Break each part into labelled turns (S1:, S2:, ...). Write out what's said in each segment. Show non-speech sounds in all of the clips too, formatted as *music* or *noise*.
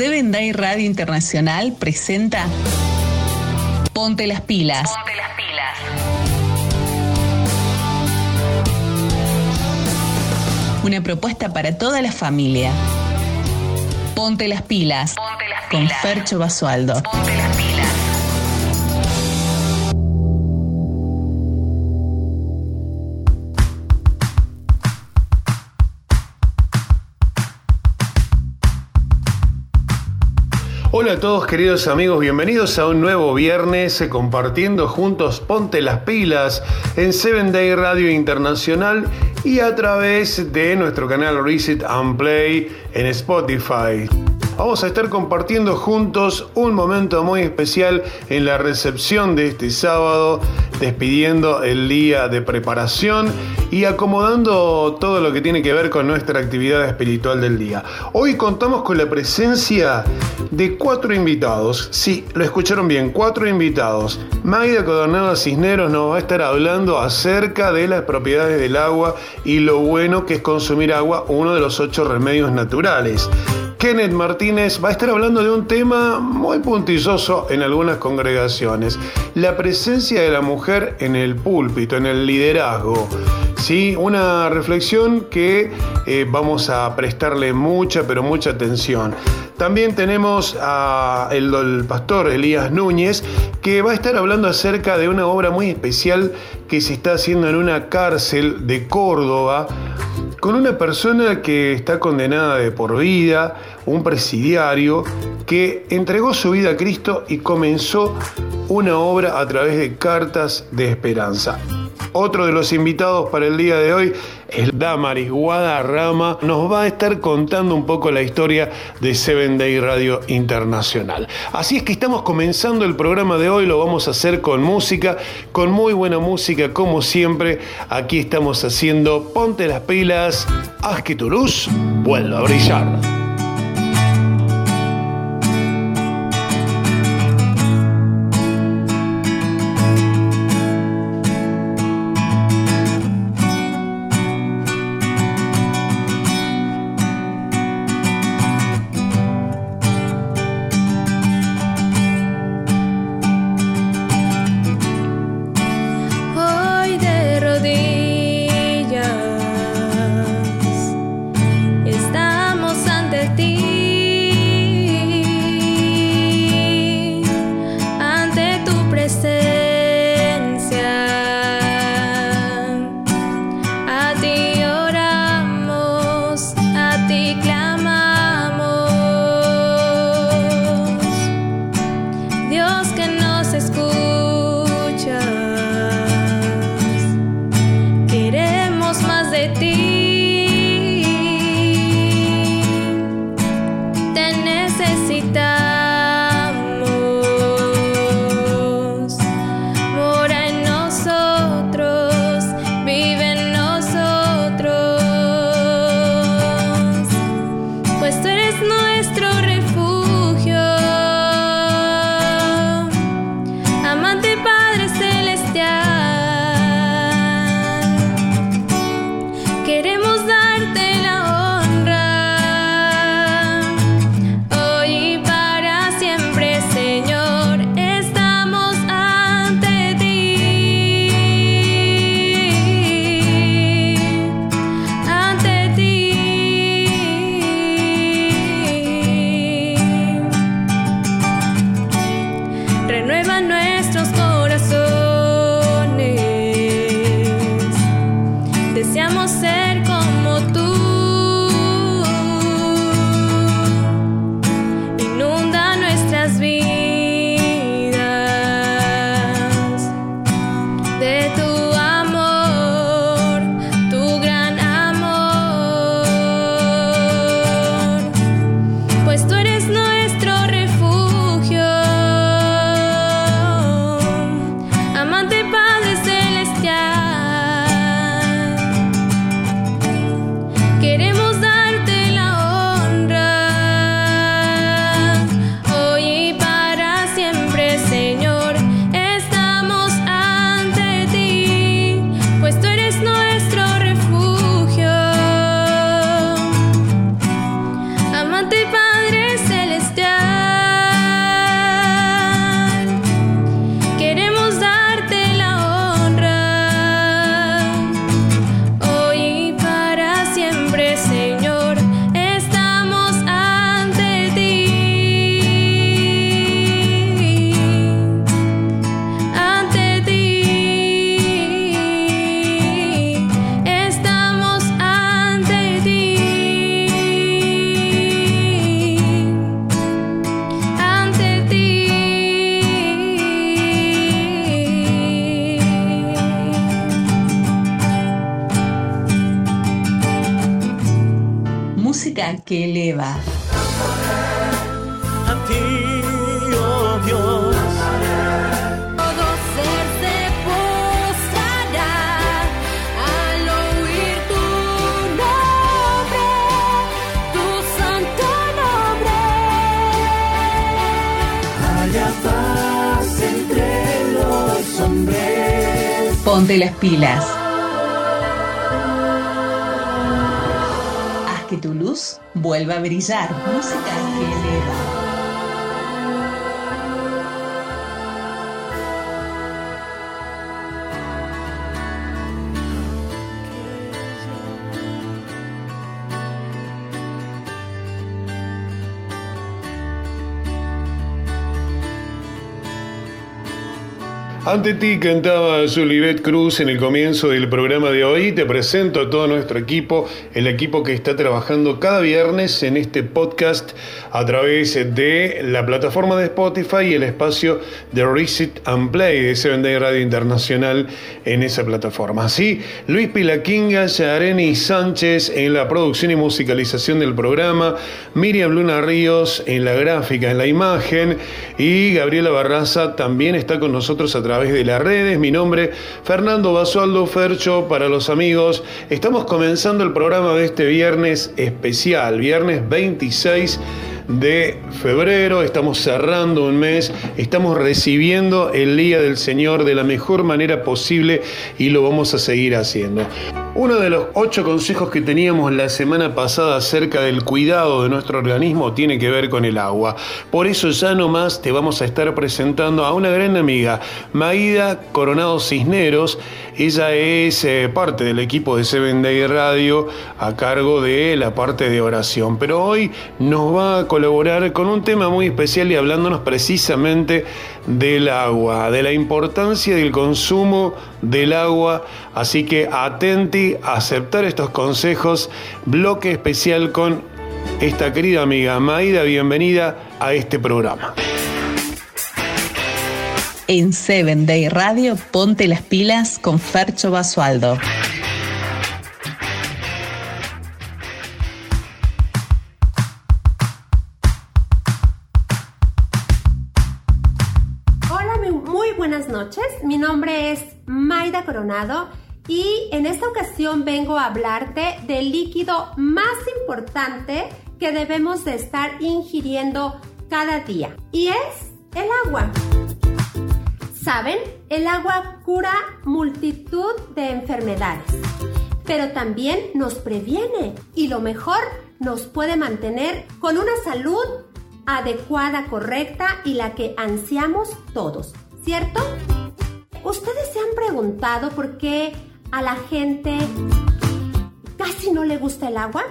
S1: Seven Day Radio Internacional presenta Ponte las pilas.
S2: Ponte las pilas.
S1: Una propuesta para toda la familia. Ponte las pilas.
S2: Ponte las
S1: Con
S2: pilas.
S1: Fercho Basualdo.
S2: Ponte las pilas.
S3: Todos queridos amigos, bienvenidos a un nuevo viernes eh, compartiendo juntos Ponte las pilas en Seven Day Radio Internacional y a través de nuestro canal Reset and Play en Spotify. Vamos a estar compartiendo juntos un momento muy especial en la recepción de este sábado, despidiendo el día de preparación y acomodando todo lo que tiene que ver con nuestra actividad espiritual del día. Hoy contamos con la presencia de cuatro invitados. Sí, lo escucharon bien, cuatro invitados. Magda Codornada Cisneros nos va a estar hablando acerca de las propiedades del agua y lo bueno que es consumir agua, uno de los ocho remedios naturales. Kenneth Martínez va a estar hablando de un tema muy puntilloso en algunas congregaciones, la presencia de la mujer en el púlpito, en el liderazgo. Sí, una reflexión que eh, vamos a prestarle mucha, pero mucha atención. También tenemos al el pastor Elías Núñez, que va a estar hablando acerca de una obra muy especial que se está haciendo en una cárcel de Córdoba con una persona que está condenada de por vida, un presidiario, que entregó su vida a Cristo y comenzó una obra a través de cartas de esperanza. Otro de los invitados para el día de hoy es Damaris Guadarrama. Nos va a estar contando un poco la historia de Seven Day Radio Internacional. Así es que estamos comenzando el programa de hoy. Lo vamos a hacer con música, con muy buena música, como siempre. Aquí estamos haciendo Ponte las pilas, haz que tu luz vuelva a brillar.
S4: Que
S1: eleva.
S2: a ti, oh Dios.
S4: Todo ser se postrará al oír tu nombre, tu santo nombre.
S2: Haya paz entre los hombres.
S1: Ponte las pilas. Luz vuelva a brillar. Música
S3: Ante ti cantaba Juliet Cruz en el comienzo del programa de hoy. Te presento a todo nuestro equipo, el equipo que está trabajando cada viernes en este podcast a través de la plataforma de Spotify y el espacio de Reset and Play de Seven Day Radio Internacional en esa plataforma. Así, Luis Pilaquinga, Yareni Sánchez en la producción y musicalización del programa, Miriam Luna Ríos en la gráfica, en la imagen y Gabriela Barraza también está con nosotros a través de las redes. Mi nombre, Fernando Basualdo Fercho, para los amigos. Estamos comenzando el programa de este viernes especial, viernes 26 de febrero, estamos cerrando un mes, estamos recibiendo el Día del Señor de la mejor manera posible y lo vamos a seguir haciendo. Uno de los ocho consejos que teníamos la semana pasada acerca del cuidado de nuestro organismo tiene que ver con el agua. Por eso ya nomás te vamos a estar presentando a una gran amiga, Maida Coronado Cisneros. Ella es eh, parte del equipo de Seven Day Radio a cargo de la parte de oración. Pero hoy nos va a colaborar con un tema muy especial y hablándonos precisamente del agua, de la importancia del consumo del agua. Así que atenti a aceptar estos consejos. Bloque especial con esta querida amiga Maida. Bienvenida a este programa.
S1: En Seven Day Radio, ponte las pilas con Fercho Basualdo.
S5: Coronado y en esta ocasión vengo a hablarte del líquido más importante que debemos de estar ingiriendo cada día y es el agua. ¿Saben? El agua cura multitud de enfermedades, pero también nos previene y lo mejor nos puede mantener con una salud adecuada, correcta y la que ansiamos todos, ¿cierto? ¿Ustedes se han preguntado por qué a la gente casi no le gusta el agua?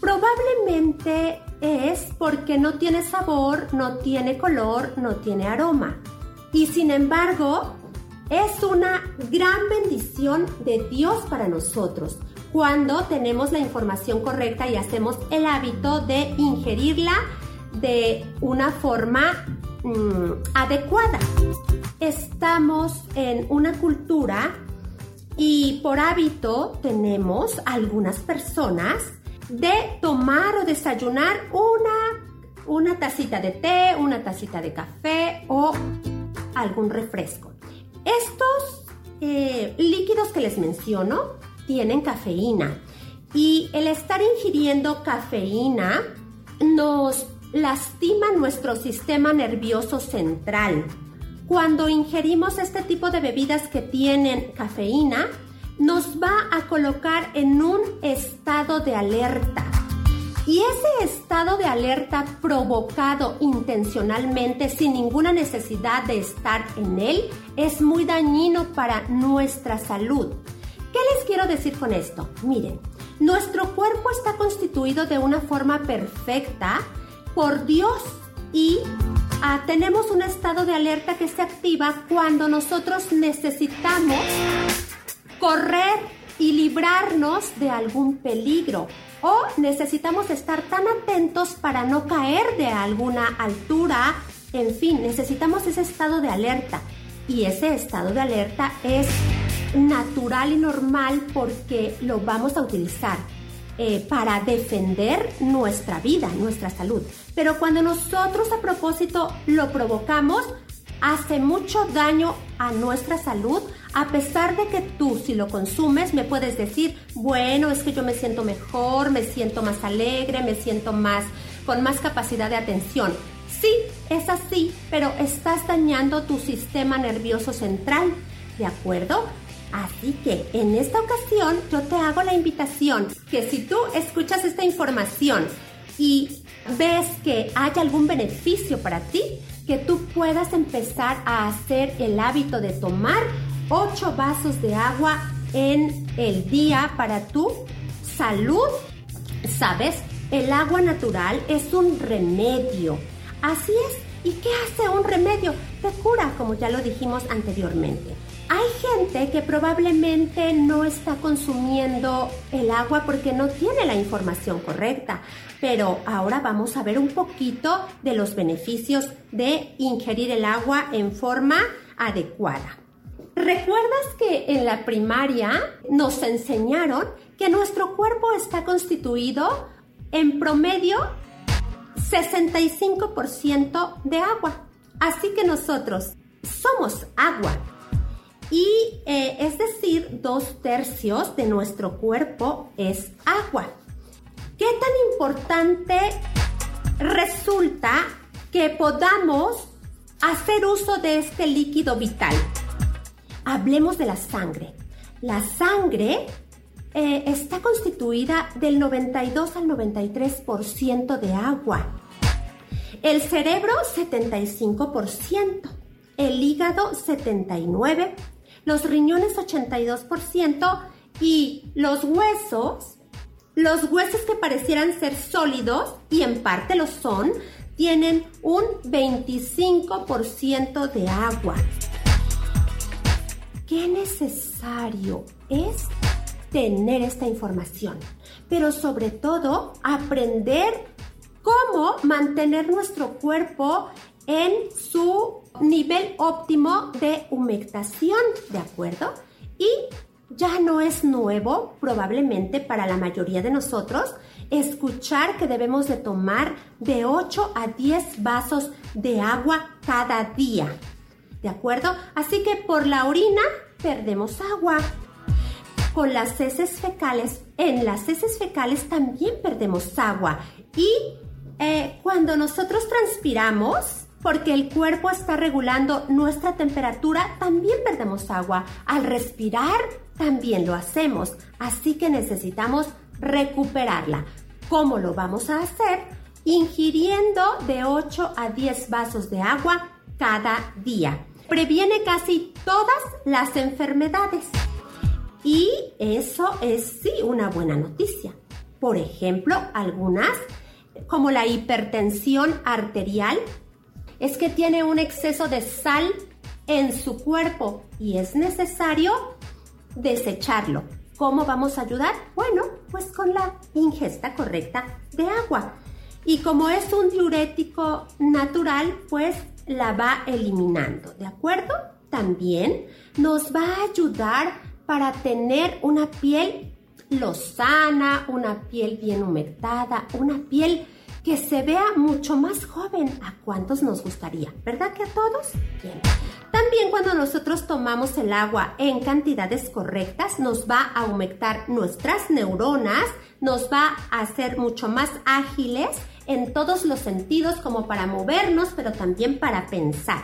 S5: Probablemente es porque no tiene sabor, no tiene color, no tiene aroma. Y sin embargo, es una gran bendición de Dios para nosotros cuando tenemos la información correcta y hacemos el hábito de ingerirla de una forma mm, adecuada. Estamos en una cultura y por hábito tenemos algunas personas de tomar o desayunar una, una tacita de té, una tacita de café o algún refresco. Estos eh, líquidos que les menciono tienen cafeína y el estar ingiriendo cafeína nos lastima nuestro sistema nervioso central. Cuando ingerimos este tipo de bebidas que tienen cafeína, nos va a colocar en un estado de alerta. Y ese estado de alerta provocado intencionalmente sin ninguna necesidad de estar en él es muy dañino para nuestra salud. ¿Qué les quiero decir con esto? Miren, nuestro cuerpo está constituido de una forma perfecta por Dios y ah, tenemos un estado de alerta que se activa cuando nosotros necesitamos correr y librarnos de algún peligro o necesitamos estar tan atentos para no caer de alguna altura. En fin, necesitamos ese estado de alerta y ese estado de alerta es natural y normal porque lo vamos a utilizar. Eh, para defender nuestra vida, nuestra salud. Pero cuando nosotros a propósito lo provocamos, hace mucho daño a nuestra salud, a pesar de que tú si lo consumes me puedes decir, bueno, es que yo me siento mejor, me siento más alegre, me siento más con más capacidad de atención. Sí, es así, pero estás dañando tu sistema nervioso central, ¿de acuerdo? Así que en esta ocasión yo te hago la invitación que si tú escuchas esta información y ves que hay algún beneficio para ti, que tú puedas empezar a hacer el hábito de tomar 8 vasos de agua en el día para tu salud. ¿Sabes? El agua natural es un remedio. Así es. ¿Y qué hace un remedio? Te cura, como ya lo dijimos anteriormente. Hay gente que probablemente no está consumiendo el agua porque no tiene la información correcta, pero ahora vamos a ver un poquito de los beneficios de ingerir el agua en forma adecuada. ¿Recuerdas que en la primaria nos enseñaron que nuestro cuerpo está constituido en promedio 65% de agua? Así que nosotros somos agua. Y eh, es decir, dos tercios de nuestro cuerpo es agua. ¿Qué tan importante resulta que podamos hacer uso de este líquido vital? Hablemos de la sangre. La sangre eh, está constituida del 92 al 93% de agua. El cerebro 75%, el hígado 79%, los riñones 82% y los huesos, los huesos que parecieran ser sólidos y en parte lo son, tienen un 25% de agua. Qué necesario es tener esta información, pero sobre todo aprender cómo mantener nuestro cuerpo en su nivel óptimo de humectación, ¿de acuerdo? Y ya no es nuevo, probablemente para la mayoría de nosotros, escuchar que debemos de tomar de 8 a 10 vasos de agua cada día. ¿De acuerdo? Así que por la orina perdemos agua. Con las heces fecales, en las heces fecales también perdemos agua. Y eh, cuando nosotros transpiramos, porque el cuerpo está regulando nuestra temperatura, también perdemos agua. Al respirar, también lo hacemos. Así que necesitamos recuperarla. ¿Cómo lo vamos a hacer? Ingiriendo de 8 a 10 vasos de agua cada día. Previene casi todas las enfermedades. Y eso es sí una buena noticia. Por ejemplo, algunas, como la hipertensión arterial, es que tiene un exceso de sal en su cuerpo y es necesario desecharlo. ¿Cómo vamos a ayudar? Bueno, pues con la ingesta correcta de agua. Y como es un diurético natural, pues la va eliminando, ¿de acuerdo? También nos va a ayudar para tener una piel lozana, una piel bien humectada, una piel que se vea mucho más joven. ¿A cuántos nos gustaría? ¿Verdad que a todos? Bien. También cuando nosotros tomamos el agua en cantidades correctas, nos va a humectar nuestras neuronas, nos va a hacer mucho más ágiles en todos los sentidos como para movernos, pero también para pensar.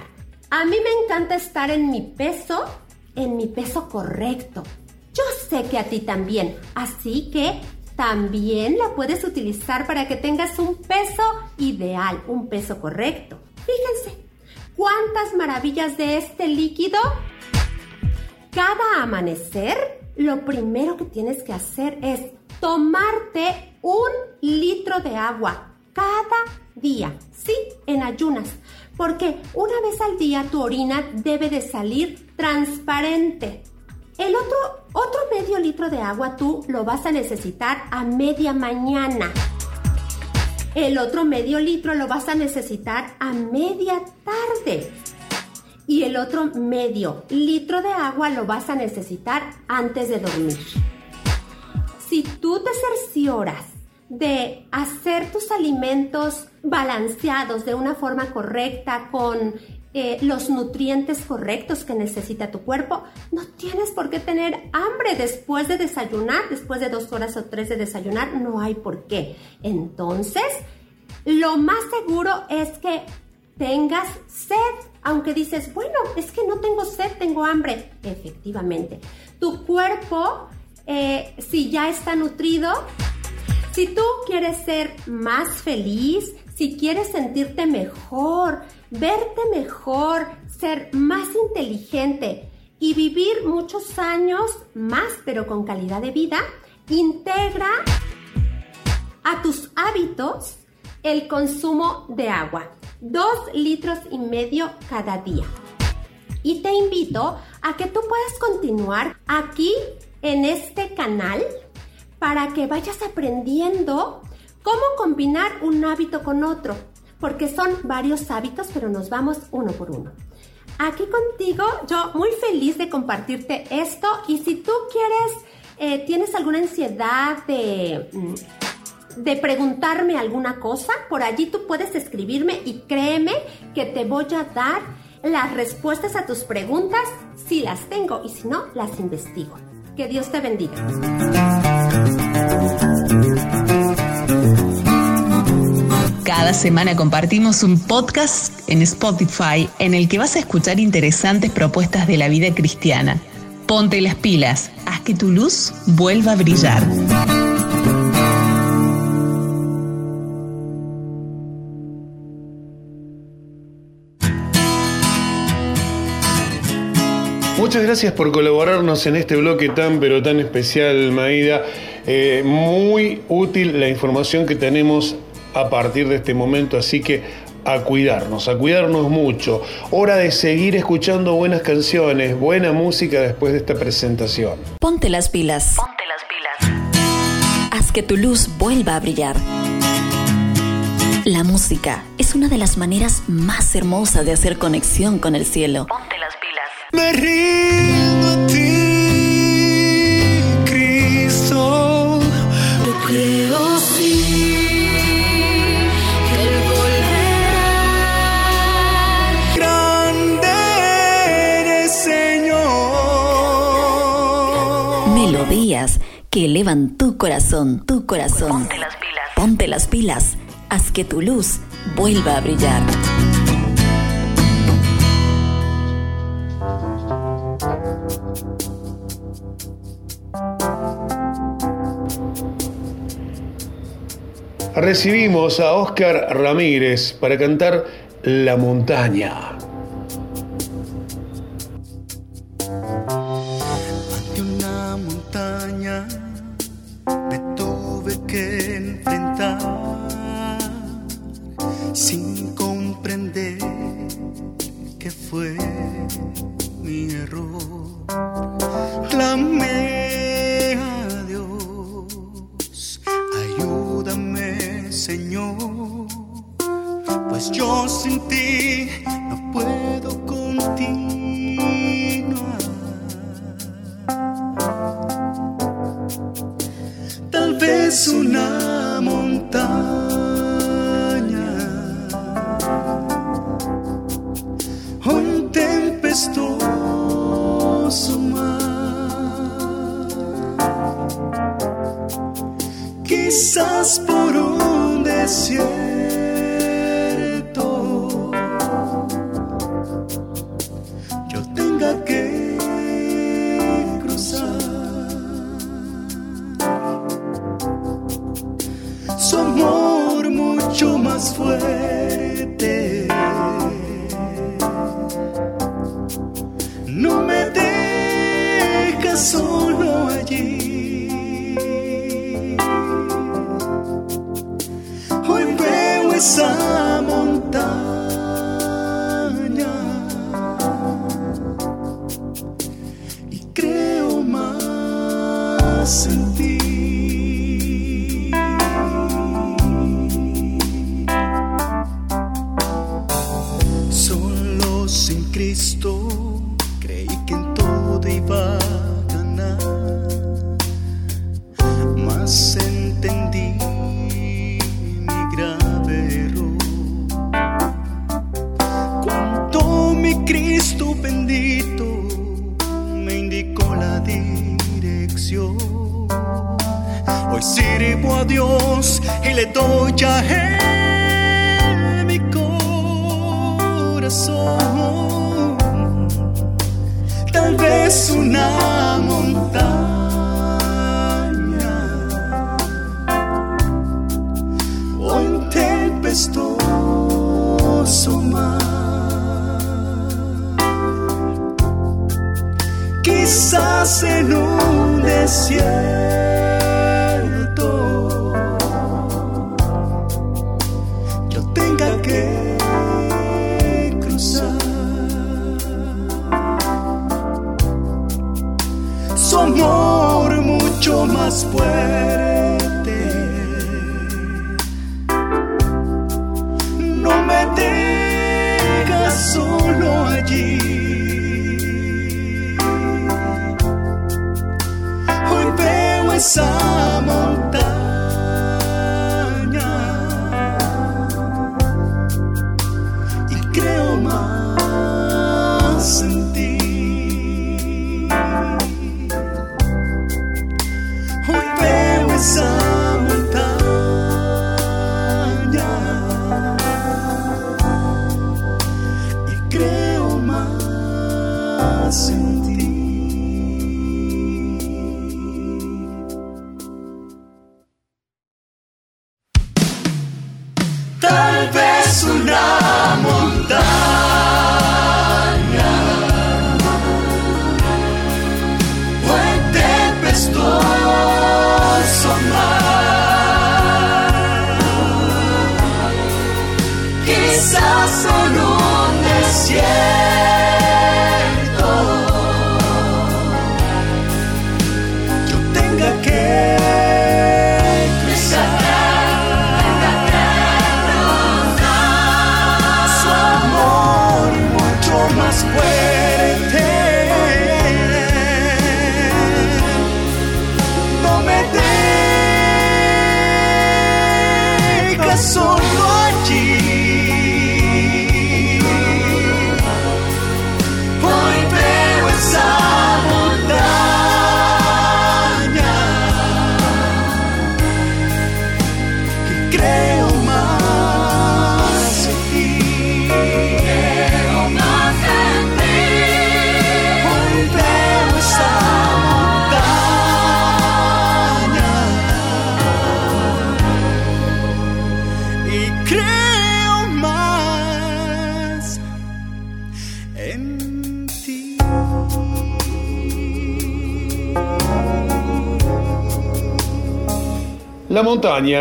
S5: A mí me encanta estar en mi peso, en mi peso correcto. Yo sé que a ti también, así que también la puedes utilizar para que tengas un peso ideal, un peso correcto. Fíjense, cuántas maravillas de este líquido. Cada amanecer, lo primero que tienes que hacer es tomarte un litro de agua cada día, sí, en ayunas, porque una vez al día tu orina debe de salir transparente. El otro, otro medio litro de agua tú lo vas a necesitar a media mañana. El otro medio litro lo vas a necesitar a media tarde. Y el otro medio litro de agua lo vas a necesitar antes de dormir. si tú te cercioras de hacer tus alimentos balanceados de una forma correcta, con eh, los nutrientes correctos que necesita tu cuerpo, no tienes por qué tener hambre después de desayunar, después de dos horas o tres de desayunar, no hay por qué. Entonces, lo más seguro es que tengas sed, aunque dices, bueno, es que no tengo sed, tengo hambre. Efectivamente, tu cuerpo, eh, si ya está nutrido, si tú quieres ser más feliz, si quieres sentirte mejor, verte mejor, ser más inteligente y vivir muchos años más, pero con calidad de vida, integra a tus hábitos el consumo de agua. Dos litros y medio cada día. Y te invito a que tú puedas continuar aquí en este canal para que vayas aprendiendo cómo combinar un hábito con otro, porque son varios hábitos, pero nos vamos uno por uno. Aquí contigo, yo muy feliz de compartirte esto y si tú quieres, eh, tienes alguna ansiedad de, mm, de preguntarme alguna cosa, por allí tú puedes escribirme y créeme que te voy a dar las respuestas a tus preguntas si las tengo y si no, las investigo. Que Dios te bendiga.
S1: Cada semana compartimos un podcast en Spotify en el que vas a escuchar interesantes propuestas de la vida cristiana. Ponte las pilas, haz que tu luz vuelva a brillar.
S2: Muchas gracias por colaborarnos en este bloque tan pero tan especial, Maida. Eh, muy útil la información que tenemos a partir de este momento, así que a cuidarnos, a cuidarnos mucho. Hora de seguir escuchando buenas canciones, buena música después de esta presentación.
S6: Ponte las pilas.
S7: Ponte las pilas.
S6: Haz que tu luz vuelva a brillar. La música es una de las maneras más hermosas de hacer conexión con el cielo.
S7: Ponte las pilas.
S4: Me rindo
S6: Melodías que elevan tu corazón, tu corazón.
S7: Ponte las pilas.
S6: Ponte las pilas. Haz que tu luz vuelva a brillar.
S2: Recibimos a Oscar Ramírez para cantar La montaña.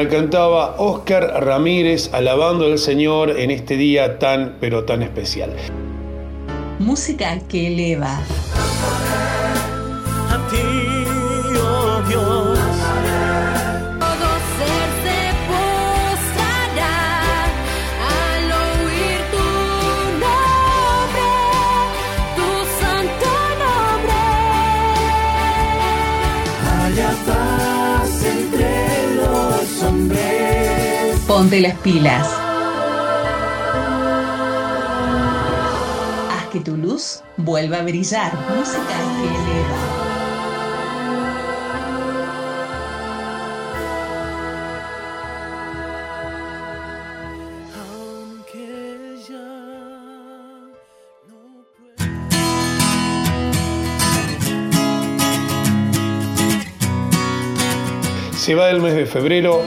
S3: Cantaba Oscar Ramírez alabando al Señor en este día tan pero tan especial.
S1: Música que eleva. Ponte las pilas. Haz que tu luz vuelva a brillar. Música que.
S3: Se va el mes de febrero,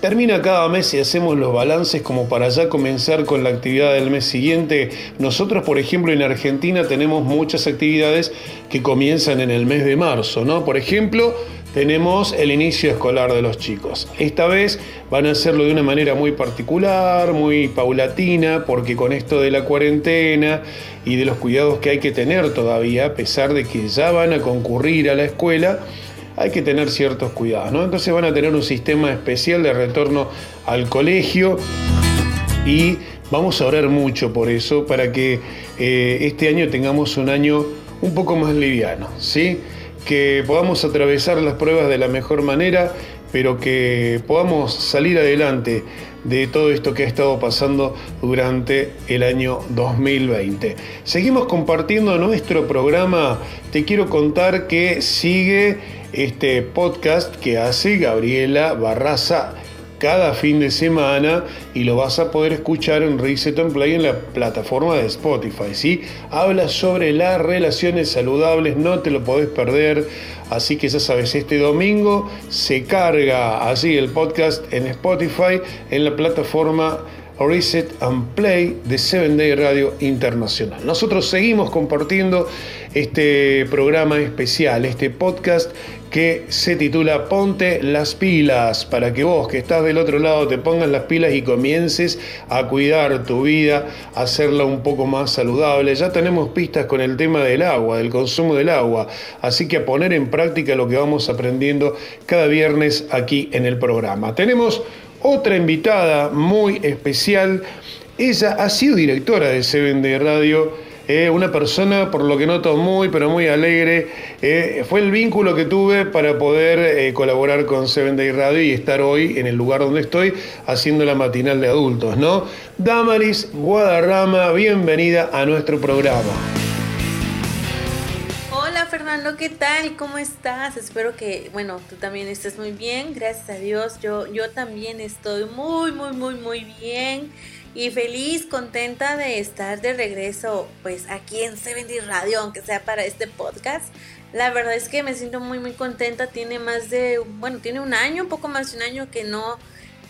S3: termina cada mes y hacemos los balances como para ya comenzar con la actividad del mes siguiente. Nosotros, por ejemplo, en Argentina tenemos muchas actividades que comienzan en el mes de marzo, ¿no? Por ejemplo, tenemos el inicio escolar de los chicos. Esta vez van a hacerlo de una manera muy particular, muy paulatina, porque con esto de la cuarentena y de los cuidados que hay que tener todavía, a pesar de que ya van a concurrir a la escuela, hay que tener ciertos cuidados, ¿no? Entonces van a tener un sistema especial de retorno al colegio y vamos a orar mucho por eso, para que eh, este año tengamos un año un poco más liviano, ¿sí? Que podamos atravesar las pruebas de la mejor manera, pero que podamos salir adelante de todo esto que ha estado pasando durante el año 2020. Seguimos compartiendo nuestro programa. Te quiero contar que sigue este podcast que hace Gabriela Barraza cada fin de semana y lo vas a poder escuchar en Reset and Play en la plataforma de Spotify. ¿sí? Habla sobre las relaciones saludables, no te lo podés perder. Así que ya sabes, este domingo se carga así el podcast en Spotify en la plataforma Reset and Play de Seven Day Radio Internacional. Nosotros seguimos compartiendo este programa especial, este podcast que se titula Ponte las pilas, para que vos que estás del otro lado te pongas las pilas y comiences a cuidar tu vida, a hacerla un poco más saludable. Ya tenemos pistas con el tema del agua, del consumo del agua, así que a poner en práctica lo que vamos aprendiendo cada viernes aquí en el programa. Tenemos otra invitada muy especial, ella ha sido directora de Seven de Radio eh, una persona, por lo que noto, muy, pero muy alegre. Eh, fue el vínculo que tuve para poder eh, colaborar con Seven Day Radio y estar hoy en el lugar donde estoy haciendo la matinal de adultos, ¿no? Damaris Guadarrama, bienvenida a nuestro programa.
S8: Hola Fernando, ¿qué tal? ¿Cómo estás? Espero que, bueno, tú también estés muy bien, gracias a Dios. Yo, yo también estoy muy, muy, muy, muy bien y feliz, contenta de estar de regreso pues aquí en 70 Radio, aunque sea para este podcast. La verdad es que me siento muy muy contenta, tiene más de, bueno, tiene un año, un poco más de un año que no,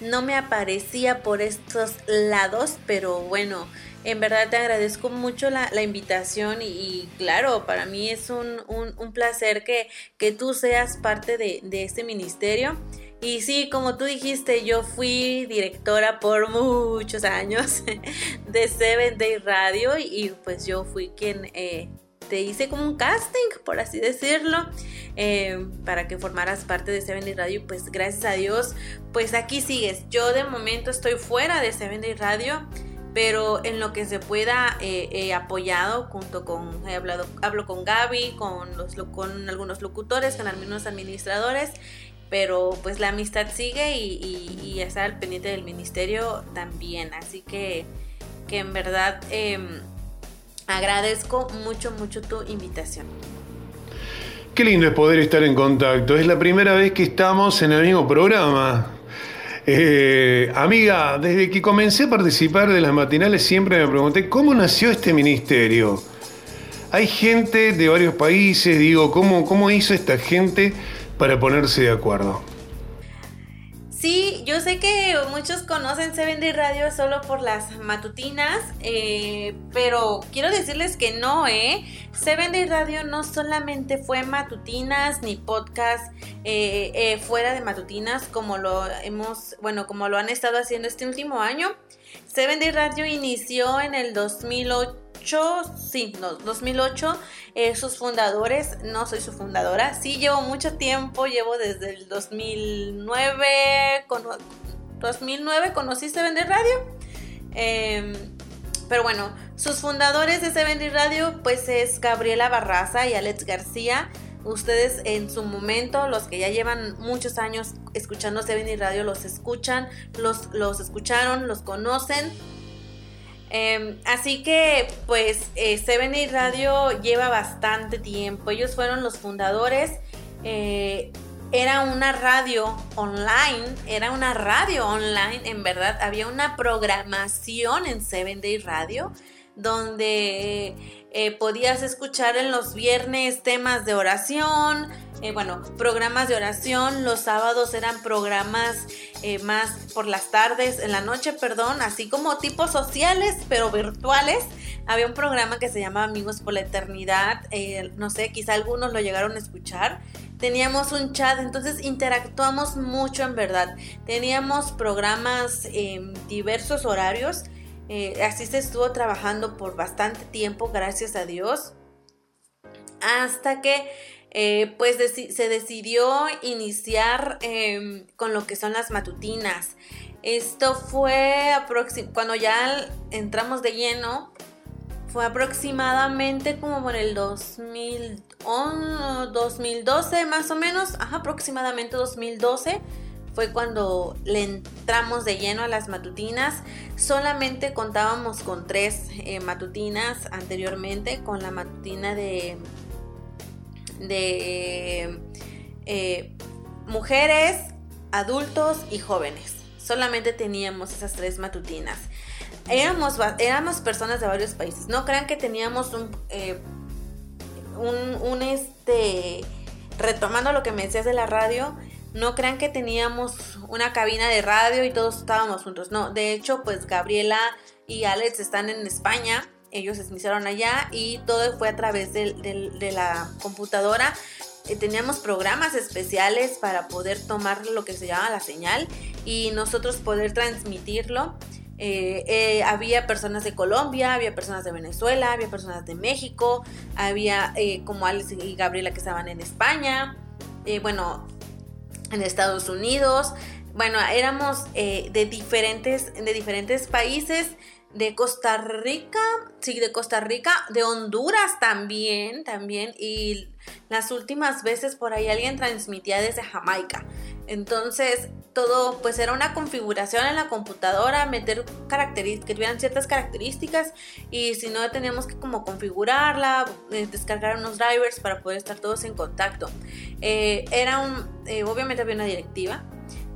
S8: no me aparecía por estos lados, pero bueno, en verdad te agradezco mucho la, invitación y, y, claro, para mí es un, un, un placer que, que, tú seas parte de, de este ministerio. Y sí, como tú dijiste, yo fui directora por muchos años *laughs* de Seven Day Radio y pues yo fui quien eh, te hice como un casting, por así decirlo, eh, para que formaras parte de Seven Day Radio. Pues gracias a Dios, pues aquí sigues. Yo de momento estoy fuera de Seven Day Radio pero en lo que se pueda eh, he apoyado junto con he hablado hablo con Gaby con los con algunos locutores con algunos administradores pero pues la amistad sigue y, y, y estar al pendiente del ministerio también. Así que, que en verdad eh, agradezco mucho, mucho tu invitación.
S3: Qué lindo es poder estar en contacto. Es la primera vez que estamos en el mismo programa. Eh, amiga, desde que comencé a participar de las matinales siempre me pregunté cómo nació este ministerio. Hay gente de varios países, digo, ¿cómo, cómo hizo esta gente para ponerse de acuerdo.
S8: Sí, yo sé que muchos conocen Seven Day Radio solo por las matutinas, eh, pero quiero decirles que no, ¿eh? Seven Day Radio no solamente fue matutinas ni podcast eh, eh, fuera de matutinas como lo hemos, bueno, como lo han estado haciendo este último año. Seven Day Radio inició en el 2008 sí, no, 2008, eh, sus fundadores, no soy su fundadora, sí llevo mucho tiempo, llevo desde el 2009, con, 2009 conocí Seven Day Radio, eh, pero bueno, sus fundadores de Seven Day Radio pues es Gabriela Barraza y Alex García, ustedes en su momento, los que ya llevan muchos años escuchando Seven Day Radio, los escuchan, los, los escucharon, los conocen, eh, así que, pues, eh, Seven Radio lleva bastante tiempo. Ellos fueron los fundadores. Eh, era una radio online, era una radio online, en verdad. Había una programación en Seven Day Radio donde eh, podías escuchar en los viernes temas de oración, eh, bueno, programas de oración, los sábados eran programas eh, más por las tardes, en la noche, perdón, así como tipos sociales, pero virtuales. Había un programa que se llamaba Amigos por la Eternidad, no sé, quizá algunos lo llegaron a escuchar. Teníamos un chat, entonces interactuamos mucho en verdad. Teníamos programas en diversos horarios. Así se estuvo trabajando por bastante tiempo, gracias a Dios. Hasta que eh, pues se decidió iniciar eh, con lo que son las matutinas. Esto fue cuando ya entramos de lleno, fue aproximadamente como por el 2011, 2012 más o menos, aproximadamente 2012, fue cuando le entramos de lleno a las matutinas. Solamente contábamos con tres eh, matutinas anteriormente, con la matutina de, de eh, mujeres, adultos y jóvenes. Solamente teníamos esas tres matutinas. Éramos, éramos personas de varios países. No crean que teníamos un, eh, un, un, este, retomando lo que me decías de la radio, no crean que teníamos una cabina de radio y todos estábamos juntos. No, de hecho, pues Gabriela y Alex están en España. Ellos se iniciaron allá y todo fue a través de la computadora. Eh, teníamos programas especiales para poder tomar lo que se llama la señal y nosotros poder transmitirlo. Eh, eh, había personas de Colombia, había personas de Venezuela, había personas de México, había eh, como Alex y Gabriela que estaban en España, eh, bueno, en Estados Unidos. Bueno, éramos eh, de, diferentes, de diferentes países, de Costa Rica, sí, de Costa Rica, de Honduras también, también, y las últimas veces por ahí alguien transmitía desde Jamaica. Entonces, todo pues era una configuración en la computadora, meter características, que tuvieran ciertas características y si no teníamos que como configurarla, eh, descargar unos drivers para poder estar todos en contacto. Eh, era un, eh, obviamente había una directiva.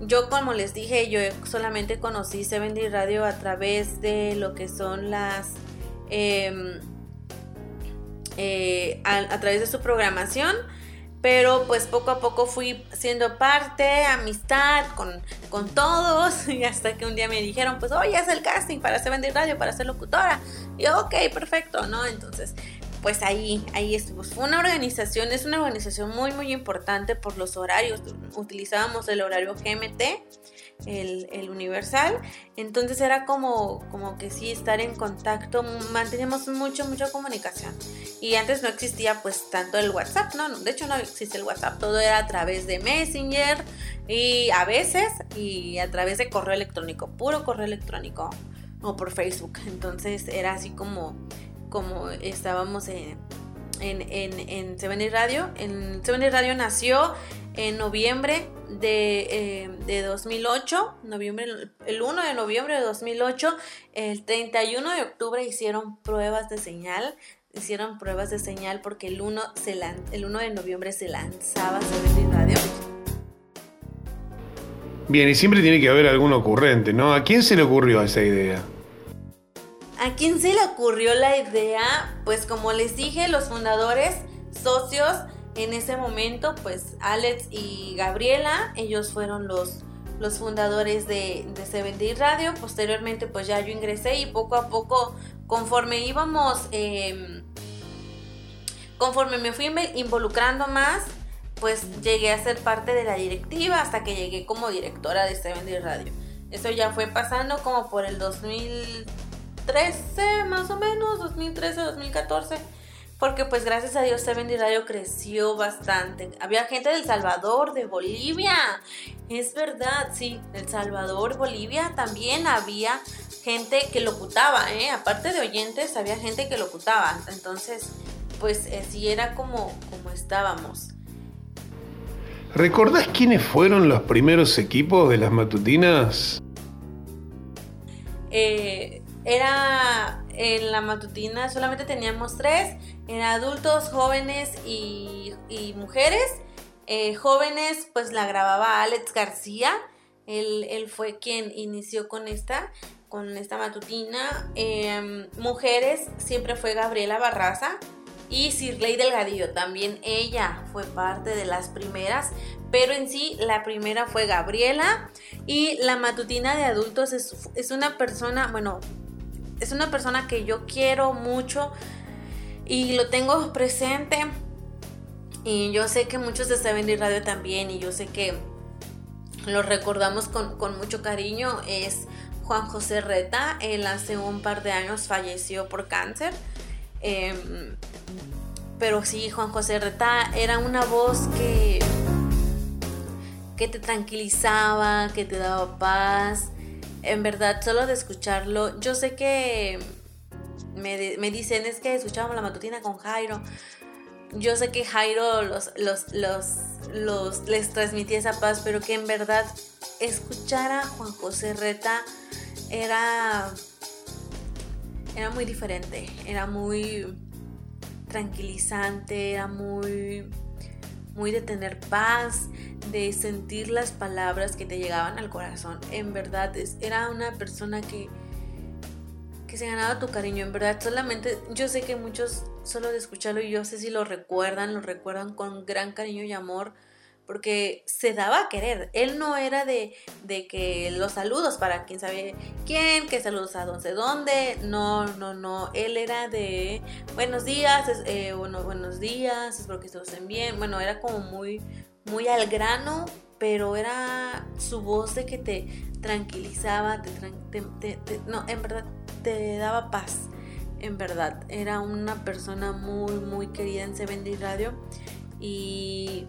S8: Yo como les dije, yo solamente conocí 70 Radio a través de lo que son las... em, eh, a, a través de su programación pero pues poco a poco fui siendo parte, amistad con, con todos *laughs* y hasta que un día me dijeron pues oye haz el casting para hacer vender radio, para ser locutora y yo ok, perfecto, ¿no? Entonces pues ahí, ahí estuvo. Fue una organización, es una organización muy muy importante por los horarios, utilizábamos el horario GMT, el, el universal, entonces era como, como que sí estar en contacto, manteníamos mucho, mucha comunicación. Y antes no existía pues tanto el WhatsApp, ¿no? De hecho no existe el WhatsApp, todo era a través de Messenger y a veces y a través de correo electrónico, puro correo electrónico o por Facebook. Entonces era así como, como estábamos en, en, en, en Seven Radio. En Seven Radio nació en noviembre de, eh, de 2008, noviembre, el 1 de noviembre de 2008, el 31 de octubre hicieron pruebas de señal hicieron pruebas de señal porque el 1, se lan el 1 de noviembre se lanzaba Seven Radio.
S3: Bien, y siempre tiene que haber algún ocurrente, ¿no? ¿A quién se le ocurrió esa idea?
S8: ¿A quién se le ocurrió la idea? Pues como les dije, los fundadores, socios, en ese momento, pues Alex y Gabriela, ellos fueron los, los fundadores de, de Seven Day Radio. Posteriormente, pues ya yo ingresé y poco a poco, conforme íbamos, eh, conforme me fui involucrando más, pues llegué a ser parte de la directiva hasta que llegué como directora de Seven Day Radio. Eso ya fue pasando como por el 2013, más o menos, 2013, 2014 porque pues gracias a Dios Seven Radio creció bastante. Había gente del Salvador, de Bolivia. Es verdad, sí, del Salvador, Bolivia también había gente que locutaba, ¿eh? Aparte de oyentes, había gente que locutaba. Entonces, pues eh, sí era como, como estábamos.
S3: ¿Recordás quiénes fueron los primeros equipos de las matutinas?
S8: Eh, era en la matutina solamente teníamos tres, eran adultos, jóvenes y, mujeres. Eh, jóvenes pues la grababa Alex García, él, él, fue quien inició con esta, con esta matutina. Eh, mujeres siempre fue Gabriela Barraza y Sirley Delgadillo, también ella fue parte de las primeras, pero en sí la primera fue Gabriela y la matutina de adultos es, es una persona, bueno, es una persona que yo quiero mucho y lo tengo presente. Y yo sé que muchos de Seven Day Radio también, y yo sé que lo recordamos con, con, mucho cariño. Es Juan José Reta. Él hace un par de años falleció por cáncer. Eh, pero sí, Juan José Reta era una voz que, que te tranquilizaba, que te daba paz en verdad, solo de escucharlo, yo sé que me, me, dicen, es que escuchábamos la matutina con Jairo. yo sé que Jairo los, los, los, los, les transmitía esa paz, pero que en verdad escuchar a Juan José Reta era, era muy diferente, era muy tranquilizante, era muy, muy de tener paz, de sentir las palabras que te llegaban al corazón. En verdad, era una persona que, que se ganaba tu cariño. En verdad, solamente, yo sé que muchos solo de escucharlo y yo sé si lo recuerdan, lo recuerdan con gran cariño y amor porque se daba a querer. Él no era de, de que los saludos para quién sabe quién, que saludos a dónde, dónde. No, no, no. Él era de buenos días, eh, bueno, buenos días, espero que todos estén bien. Bueno, era como muy, muy al grano, pero era su voz de que te tranquilizaba, te, te- te- no, en verdad te daba paz. En verdad, era una persona muy, muy querida en Seven Radio y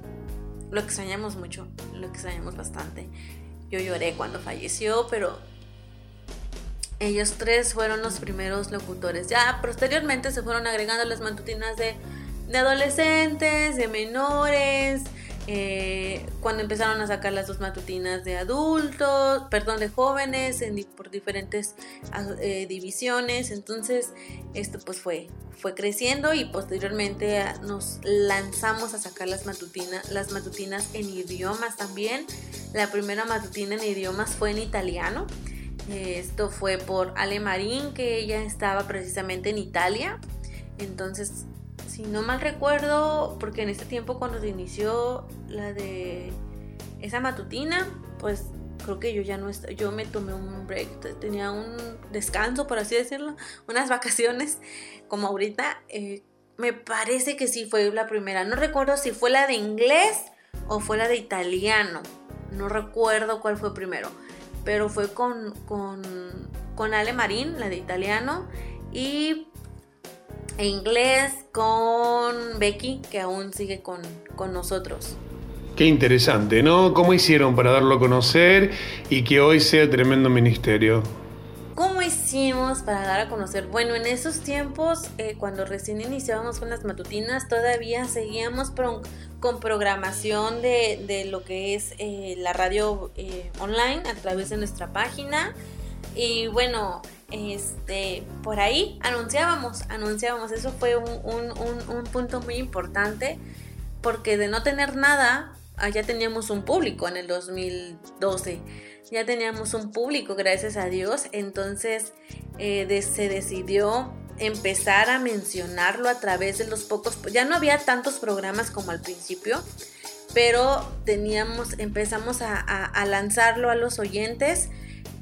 S8: lo extrañamos mucho, lo extrañamos bastante. Yo lloré cuando falleció, pero ellos tres fueron los primeros locutores. Ya posteriormente se fueron agregando las matutinas de, de adolescentes, de menores. Eh, cuando empezaron a sacar las dos matutinas de adultos, perdón, de jóvenes, por diferentes eh, divisiones. Entonces, esto pues fue, fue creciendo y posteriormente ah, nos lanzamos a sacar las matutinas, las matutinas en idiomas también. La primera matutina en idiomas fue en italiano. Eh, Esto fue por Ale Marín, que ella estaba precisamente en Italia. Entonces, si no mal recuerdo, porque en este tiempo cuando se inició la de esa matutina, pues creo que yo ya no est- yo me tomé un break, te- tenía un descanso, por así decirlo, unas vacaciones, como ahorita. eh, me parece que sí fue la primera. No recuerdo si fue la de inglés o fue la de italiano. No recuerdo cuál fue primero. Pero fue con, con, con Ale Marín, la de italiano. Y en inglés con Becky, que aún sigue con, con nosotros.
S3: Qué interesante, ¿no? ¿Cómo hicieron para darlo a conocer y que hoy sea tremendo ministerio?
S8: ¿Cómo hicimos para dar a conocer? Bueno, en esos tiempos, eh, cuando recién iniciábamos con las matutinas, todavía seguíamos pro- con programación de, de lo que es eh, la radio eh, online a través de nuestra página. Y bueno, este, por ahí anunciábamos, anunciábamos. Eso fue un, un- un- un punto muy importante porque de no tener nada, ah, ya teníamos un público en el 2012. Ya teníamos un público, gracias a Dios. Entonces eh, se decidió empezar a mencionarlo a través de los pocos. Ya no había tantos programas como al principio, pero teníamos, empezamos a lanzarlo a los oyentes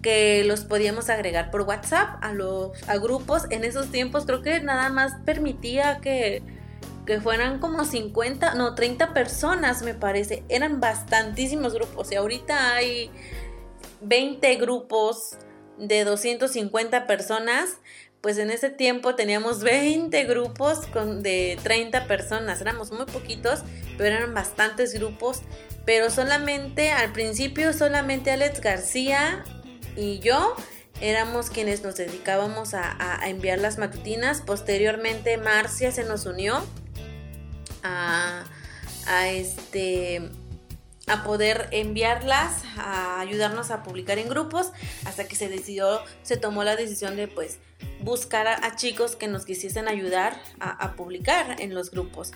S8: que los podíamos agregar por WhatsApp a los a grupos. En esos tiempos creo que nada más permitía que, que fueran como 50, no, 30 personas me parece. Eran bastantísimos grupos y ahorita hay 20 grupos de 250 personas. Pues en ese tiempo teníamos 20 grupos con de 30 personas. Éramos muy poquitos, pero eran bastantes grupos. Pero solamente al principio, solamente Alex García y yo éramos quienes nos dedicábamos a, enviar las matutinas. Posteriormente Marcia se nos unió a, este a poder enviarlas, a ayudarnos a publicar en grupos, hasta que se decidió, se tomó la decisión de pues buscar a, a chicos que nos quisiesen ayudar a publicar en los grupos.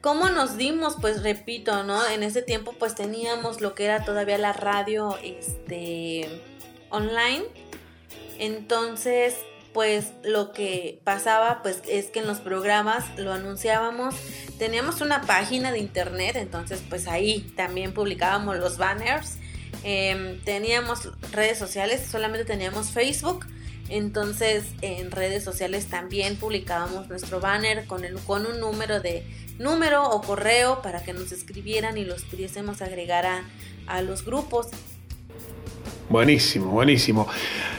S8: ¿Cómo nos dimos? Pues repito, ¿no? En ese tiempo pues teníamos lo que era todavía la radio este, online. Entonces, pues lo que pasaba pues es que en los programas lo anunciábamos. Teníamos una página de internet, entonces pues ahí también publicábamos los banners. Em, teníamos redes sociales, solamente teníamos Facebook. Entonces en redes sociales también publicábamos nuestro banner con, el, con un número de número o correo para que nos escribieran y los pudiésemos agregar a, a los grupos.
S3: Buenísimo, buenísimo.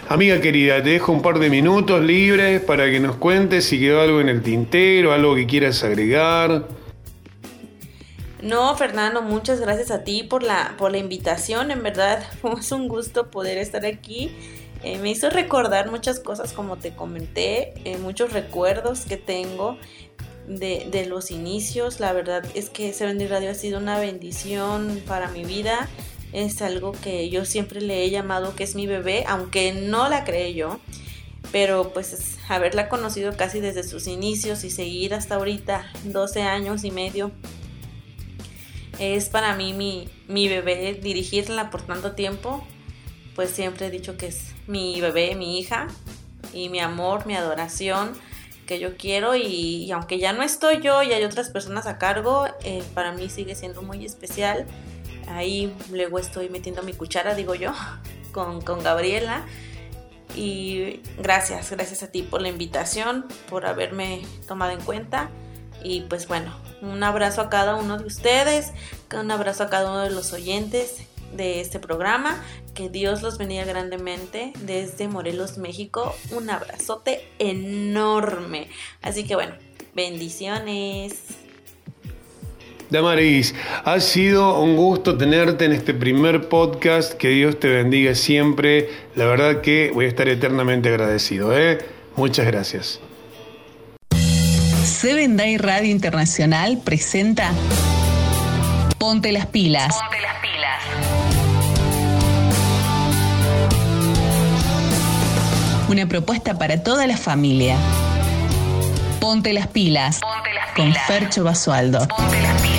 S3: Amiga querida, te dejo un par de minutos libres para que nos cuentes si quedó algo en el tintero, algo que quieras agregar.
S8: No, Fernando, muchas gracias a ti por la, por la invitación. En verdad, *laughs* es un gusto poder estar aquí. Eh, me hizo recordar muchas cosas, como te comenté, eh, muchos recuerdos que tengo. de, de los inicios. La verdad es que Seven Day Radio ha sido una bendición para mi vida. Es algo que yo siempre le he llamado que es mi bebé, aunque no la creé yo. Pero pues es haberla conocido casi desde sus inicios y seguir hasta ahorita, 12 años y medio, es para mí mi, mi bebé. Dirigirla por tanto tiempo, pues siempre he dicho que es mi bebé, mi hija y mi amor, mi adoración que yo quiero y, y aunque ya no estoy yo y hay otras personas a cargo, eh, para mí sigue siendo muy especial. Ahí luego estoy metiendo mi cuchara, digo yo, *laughs* con, con Gabriela. Y gracias, gracias a ti por la invitación, por haberme tomado en cuenta. Y pues bueno, un abrazo a cada uno de ustedes, un abrazo a cada uno de los oyentes de este programa. Que Dios los bendiga grandemente desde Morelos, México. Un abrazote enorme. Así que bueno, bendiciones.
S3: Damaris, ha sido un gusto tenerte en este primer podcast. Que Dios te bendiga siempre. La verdad que voy a estar eternamente agradecido. ¿eh? Muchas gracias.
S1: Seven Day Radio Internacional presenta Ponte las pilas.
S9: Ponte las pilas.
S1: Una propuesta para toda la familia. Ponte las pilas.
S9: Ponte las
S1: Con
S9: pilas.
S1: Fercho Basualdo.
S9: Ponte las pilas.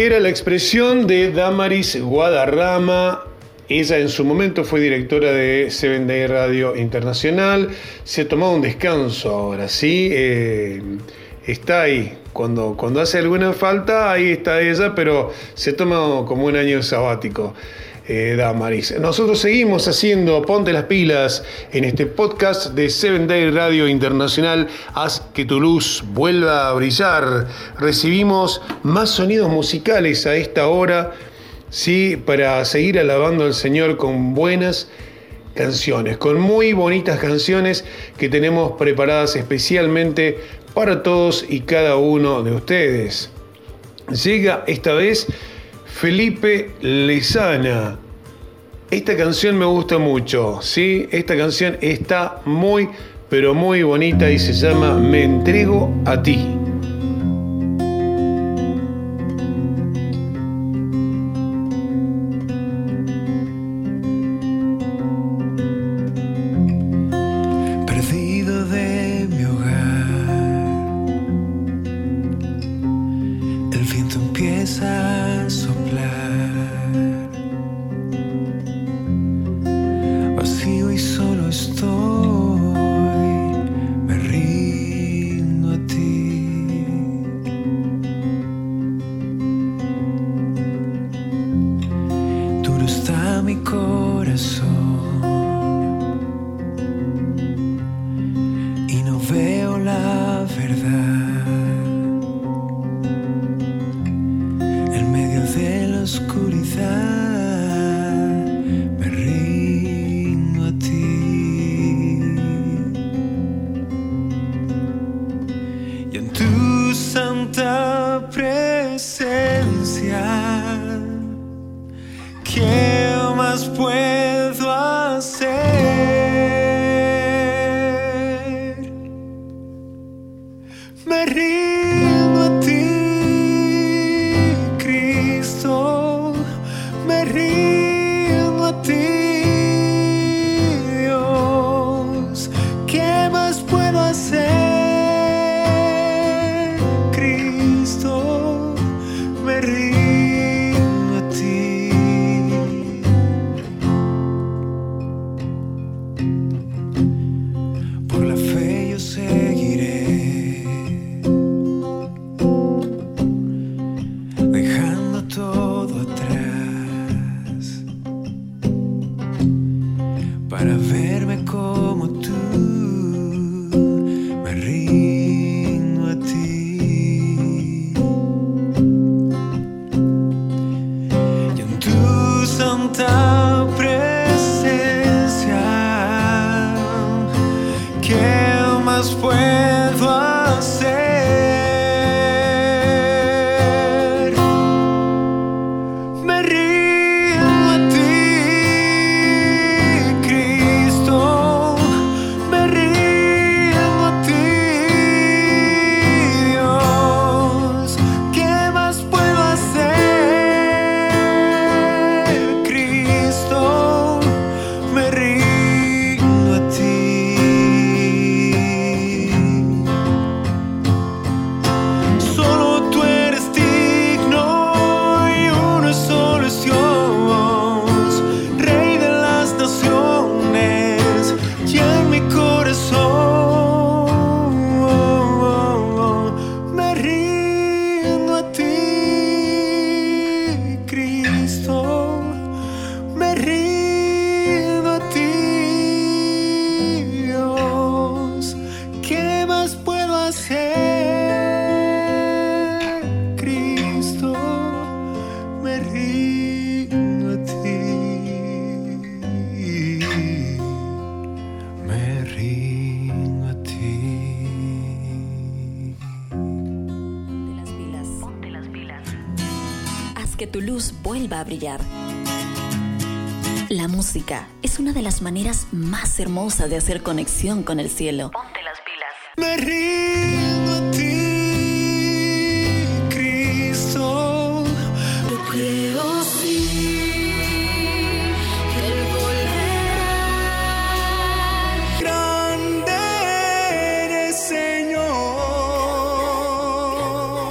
S3: Era la expresión de Damaris Guadarrama. Ella en su momento fue directora de Seven Day Radio Internacional. Se tomó un descanso ahora, ¿sí? Eh, está ahí. Cuando, cuando hace alguna falta, ahí está ella, pero se toma como un año sabático. Eh, Damaris. Nosotros seguimos haciendo Ponte las pilas en este podcast de Seven Day Radio Internacional. Haz que tu luz vuelva a brillar. Recibimos más sonidos musicales a esta hora, sí, para seguir alabando al Señor con buenas canciones, con muy bonitas canciones que tenemos preparadas especialmente para todos y cada uno de ustedes. Llega esta vez Felipe Lezana. Esta canción me gusta mucho, ¿sí? Esta canción está muy, pero muy bonita y se llama Me entrego a ti.
S6: Las maneras más hermosas de hacer conexión con el cielo. Ponte las pilas.
S2: Me rindo a ti, Cristo.
S4: Yo creo sí que Él volverá.
S2: Grande eres, Señor.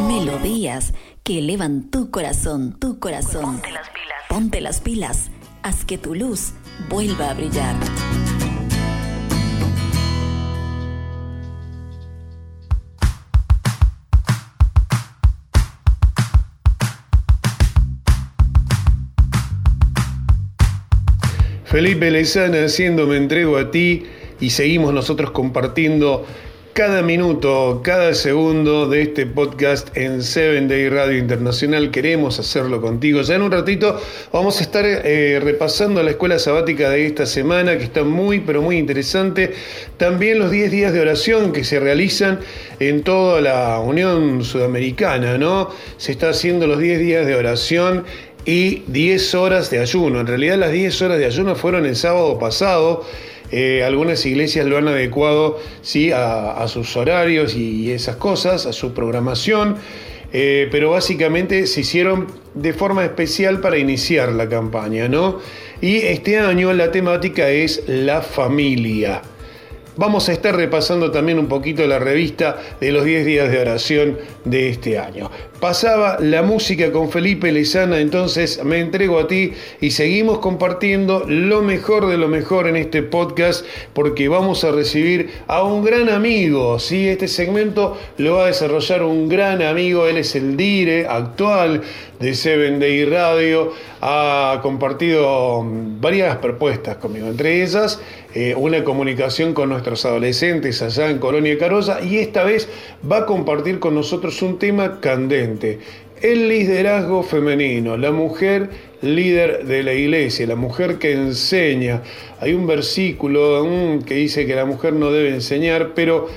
S6: Melodías que elevan tu corazón, tu corazón. Ponte las pilas. Ponte las pilas. Haz que tu luz vuelva a brillar.
S3: Felipe Lezana haciendo Me entrego a ti y seguimos nosotros compartiendo cada minuto, cada segundo de este podcast en Seven Day Radio Internacional. Queremos hacerlo contigo. Ya en un ratito vamos a estar eh, repasando la escuela sabática de esta semana, que está muy, pero muy interesante. También los 10 días de oración que se realizan en toda la Unión Sudamericana, ¿no? Se está haciendo los 10 días de oración y 10 horas de ayuno. En realidad las 10 horas de ayuno fueron el sábado pasado. Eh, algunas iglesias lo han adecuado ¿sí? a, sus horarios y esas cosas, a su programación, eh, pero básicamente se hicieron de forma especial para iniciar la campaña, ¿no? Y este año la temática es la familia. Vamos a estar repasando también un poquito la revista de los 10 días de oración de este año. Pasaba la música con Felipe Lezana, entonces me entrego a ti y seguimos compartiendo lo mejor de lo mejor en este podcast porque vamos a recibir a un gran amigo. ¿sí? Este segmento lo va a desarrollar un gran amigo, él es el Dire actual de Seven Day Radio, ha compartido varias propuestas conmigo, entre ellas eh, una comunicación con nuestros adolescentes allá en Colonia Carolla y esta vez va a compartir con nosotros un tema candente, el liderazgo femenino, la mujer líder de la iglesia, la mujer que enseña. Hay un versículo que dice que la mujer no debe enseñar, pero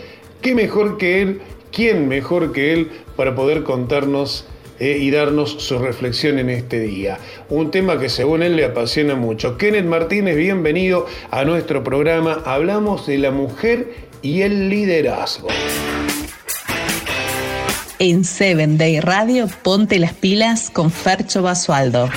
S3: ¿qué mejor que él? ¿Quién mejor que él para poder contarnos eh, y darnos su reflexión en este día. Un tema que según él le apasiona mucho. Kenneth Martínez, bienvenido a nuestro programa. Hablamos de la mujer y el liderazgo.
S1: En Seven Day Radio, ponte las pilas con Fercho Basualdo.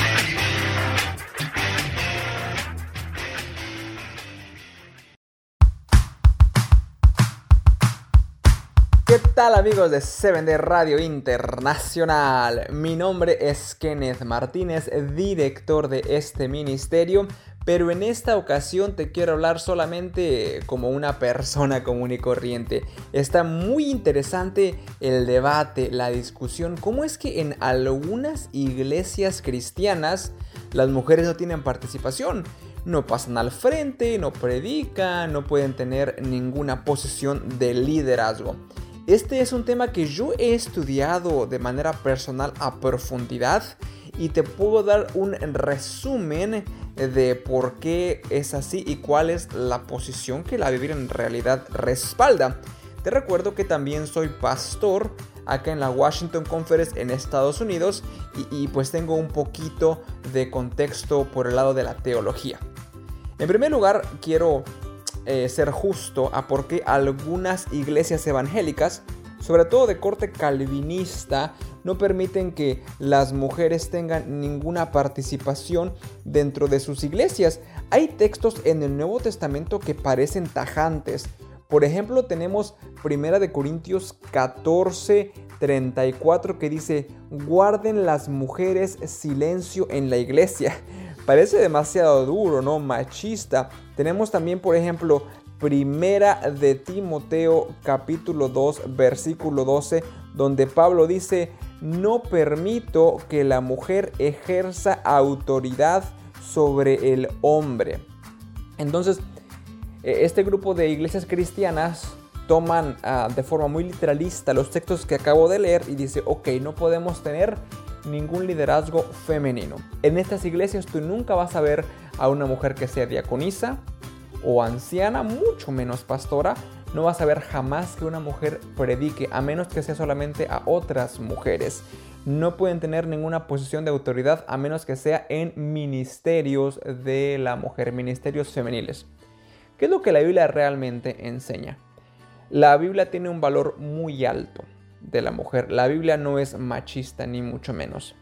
S9: ¿Qué tal amigos de 7D Radio Internacional? Mi nombre es Kenneth Martínez, director de este ministerio, pero en esta ocasión te quiero hablar solamente como una persona común y corriente. Está muy interesante el debate, la discusión, cómo es que en algunas iglesias cristianas las mujeres no tienen participación. No pasan al frente, no predican, no pueden tener ninguna posición de liderazgo. Este es un tema que yo he estudiado de manera personal a profundidad y te puedo dar un resumen de por qué es así y cuál es la posición que la Biblia en realidad respalda. Te recuerdo que también soy pastor acá en la Washington Conference en Estados Unidos y, pues tengo un poquito de contexto por el lado de la teología. En primer lugar, quiero eh, ser justo a por qué algunas iglesias evangélicas, sobre todo de corte calvinista, no permiten que las mujeres tengan ninguna participación dentro de sus iglesias. Hay textos en el Nuevo Testamento que parecen tajantes. Por ejemplo, tenemos 1 de Corintios 14, 34 que dice, guarden las mujeres silencio en la iglesia. *laughs* Parece demasiado duro, ¿no? Machista. Tenemos también, por ejemplo, Primera de Timoteo capítulo 2 versículo 12, donde Pablo dice, no permito que la mujer ejerza autoridad sobre el hombre. Entonces, este grupo de iglesias cristianas toman uh, de forma muy literalista los textos que acabo de leer y dice, ok, no podemos tener ningún liderazgo femenino. En estas iglesias tú nunca vas a ver a una mujer que sea diaconisa o anciana, mucho menos pastora, no vas a ver jamás que una mujer predique, a menos que sea solamente a otras mujeres. No pueden tener ninguna posición de autoridad a menos que sea en ministerios de la mujer, ministerios femeniles. ¿Qué es lo que la Biblia realmente enseña? La Biblia tiene un valor muy alto de la mujer. La Biblia no es machista ni mucho menos.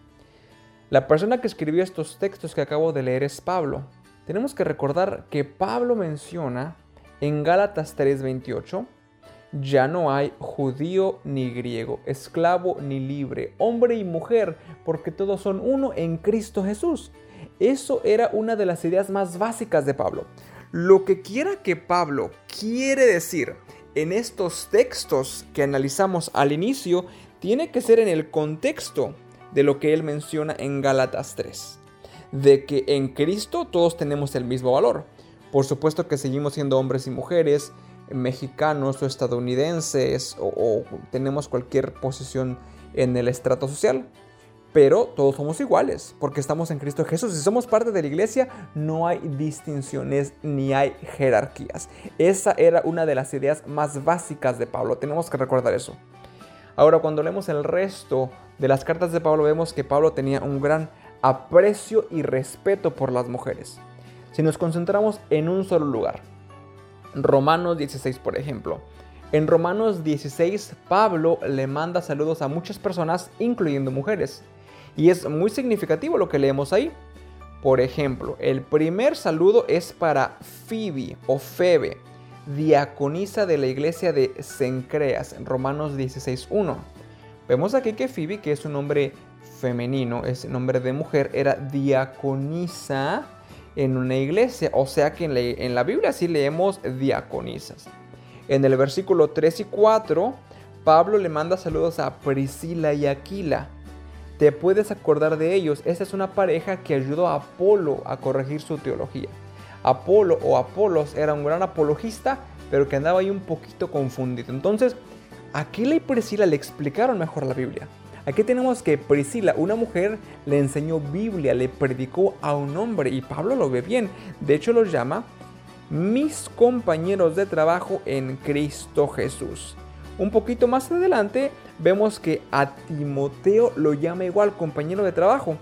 S9: La persona que escribió estos textos que acabo de leer es Pablo. Tenemos que recordar que Pablo menciona en Gálatas 3:28, ya no hay judío ni griego, esclavo ni libre, hombre y mujer, porque todos son uno en Cristo Jesús. Eso era una de las ideas más básicas de Pablo. Lo que quiera que Pablo quiere decir en estos textos que analizamos al inicio, tiene que ser en el contexto de lo que él menciona en Gálatas 3. De que en Cristo todos tenemos el mismo valor. Por supuesto que seguimos siendo hombres y mujeres, mexicanos o estadounidenses, o, tenemos cualquier posición en el estrato social pero todos somos iguales, porque estamos en Cristo Jesús. Si somos parte de la iglesia, no hay distinciones ni hay jerarquías. Esa era una de las ideas más básicas de Pablo, tenemos que recordar eso. Ahora, cuando leemos el resto de las cartas de Pablo, vemos que Pablo tenía un gran aprecio y respeto por las mujeres. Si nos concentramos en un solo lugar, Romanos 16, por ejemplo. En Romanos 16, Pablo le manda saludos a muchas personas, incluyendo mujeres. Y es muy significativo lo que leemos ahí. Por ejemplo, el primer saludo es para Phoebe o Febe, diaconisa de la iglesia de Cencreas, en Romanos 16.1. Vemos aquí que Phoebe, que es un nombre femenino, es nombre de mujer, era diaconisa en una iglesia. O sea que en la, en la Biblia sí leemos diaconisas. En el versículo 3 y 4, Pablo le manda saludos a Priscila y Aquila te puedes acordar de ellos. Esta es una pareja que ayudó a Apolo a corregir su teología. Apolo o Apolos era un gran apologista, pero que andaba ahí un poquito confundido. Entonces, Aquila y Priscila le explicaron mejor la Biblia. Aquí tenemos que Priscila, una mujer, le enseñó Biblia, le predicó a un hombre y Pablo lo ve bien. De hecho, los llama mis compañeros de trabajo en Cristo Jesús. Un poquito más adelante vemos que a Timoteo lo llama igual compañero de trabajo.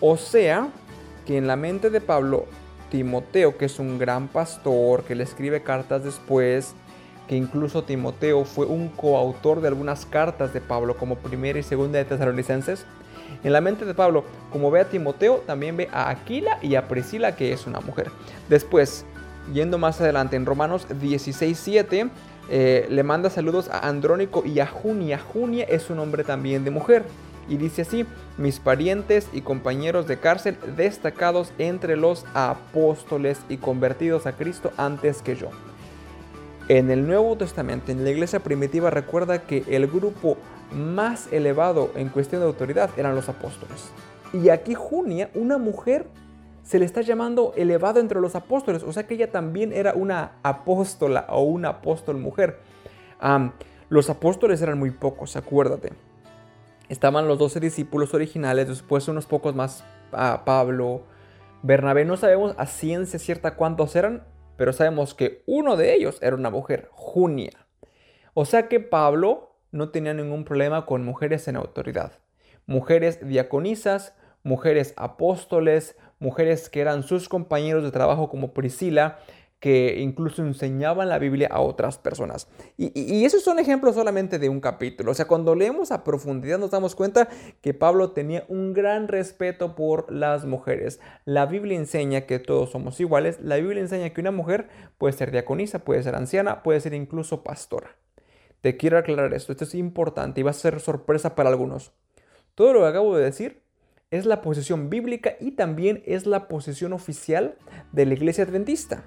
S9: O sea, que en la mente de Pablo, Timoteo, que es un gran pastor, que le escribe cartas después, que incluso Timoteo fue un coautor de algunas cartas de Pablo, como primera y segunda de Tesalonicenses. En la mente de Pablo, como ve a Timoteo, también ve a Aquila y a Priscila, que es una mujer. Después, yendo más adelante en Romanos 16:7, eh, le manda saludos a Andrónico y a Junia. Junia es un nombre también de mujer. Y dice así, mis parientes y compañeros de cárcel destacados entre los apóstoles y convertidos a Cristo antes que yo. En el Nuevo Testamento, en la iglesia primitiva, recuerda que el grupo más elevado en cuestión de autoridad eran los apóstoles. Y aquí Junia, una mujer se le está llamando elevado entre los apóstoles, o sea que ella también era una apóstola o una apóstol mujer. los apóstoles eran muy pocos, acuérdate. Estaban los doce discípulos originales, después unos pocos más, Pablo, Bernabé, no sabemos a ciencia cierta cuántos eran, pero sabemos que uno de ellos era una mujer, Junia. O sea que Pablo no tenía ningún problema con mujeres en autoridad. Mujeres diaconisas, mujeres apóstoles, mujeres que eran sus compañeros de trabajo como Priscila, que incluso enseñaban la Biblia a otras personas. Y, esos son ejemplos solamente de un capítulo. O sea, cuando leemos a profundidad nos damos cuenta que Pablo tenía un gran respeto por las mujeres. La Biblia enseña que todos somos iguales. La Biblia enseña que una mujer puede ser diaconisa, puede ser anciana, puede ser incluso pastora. Te quiero aclarar esto, esto es importante y va a ser sorpresa para algunos. Todo lo que acabo de decir es la posición bíblica y también es la posición oficial de la iglesia adventista.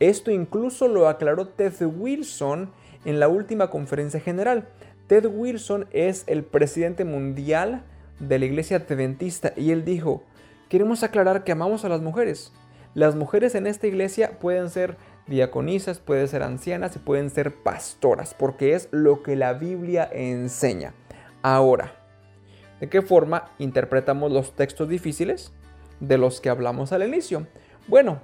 S9: Esto incluso lo aclaró Ted Wilson en la última conferencia general. Ted Wilson es el presidente mundial de la iglesia adventista y él dijo, queremos aclarar que amamos a las mujeres. Las mujeres en esta iglesia pueden ser diaconisas, pueden ser ancianas y pueden ser pastoras, porque es lo que la Biblia enseña. Ahora, ¿De qué forma interpretamos los textos difíciles de los que hablamos al inicio? Bueno,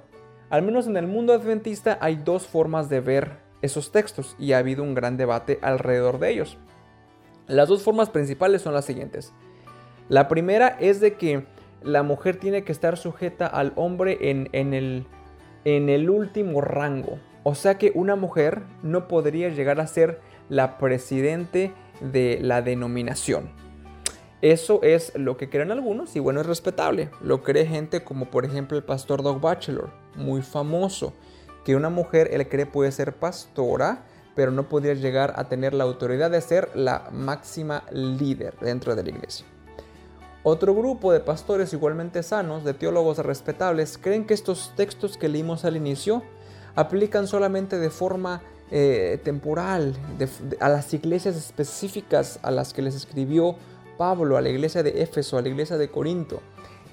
S9: Al menos en el mundo adventista hay dos formas de ver esos textos y ha habido un gran debate alrededor de ellos. Las dos formas principales son las siguientes. La primera es de que la mujer tiene que estar sujeta al hombre en, el, el último rango. O sea que una mujer no podría llegar a ser la presidente de la denominación. Eso es lo que creen algunos y bueno, es respetable. Lo cree gente como por ejemplo el pastor Doug Batchelor, muy famoso, que una mujer él cree puede ser pastora, pero no podría llegar a tener la autoridad de ser la máxima líder dentro de la iglesia. Otro grupo de pastores igualmente sanos, de teólogos respetables, creen que estos textos que leímos al inicio aplican solamente de forma eh, temporal a las iglesias específicas a las que les escribió Pablo, a la iglesia de Éfeso, a la iglesia de Corinto,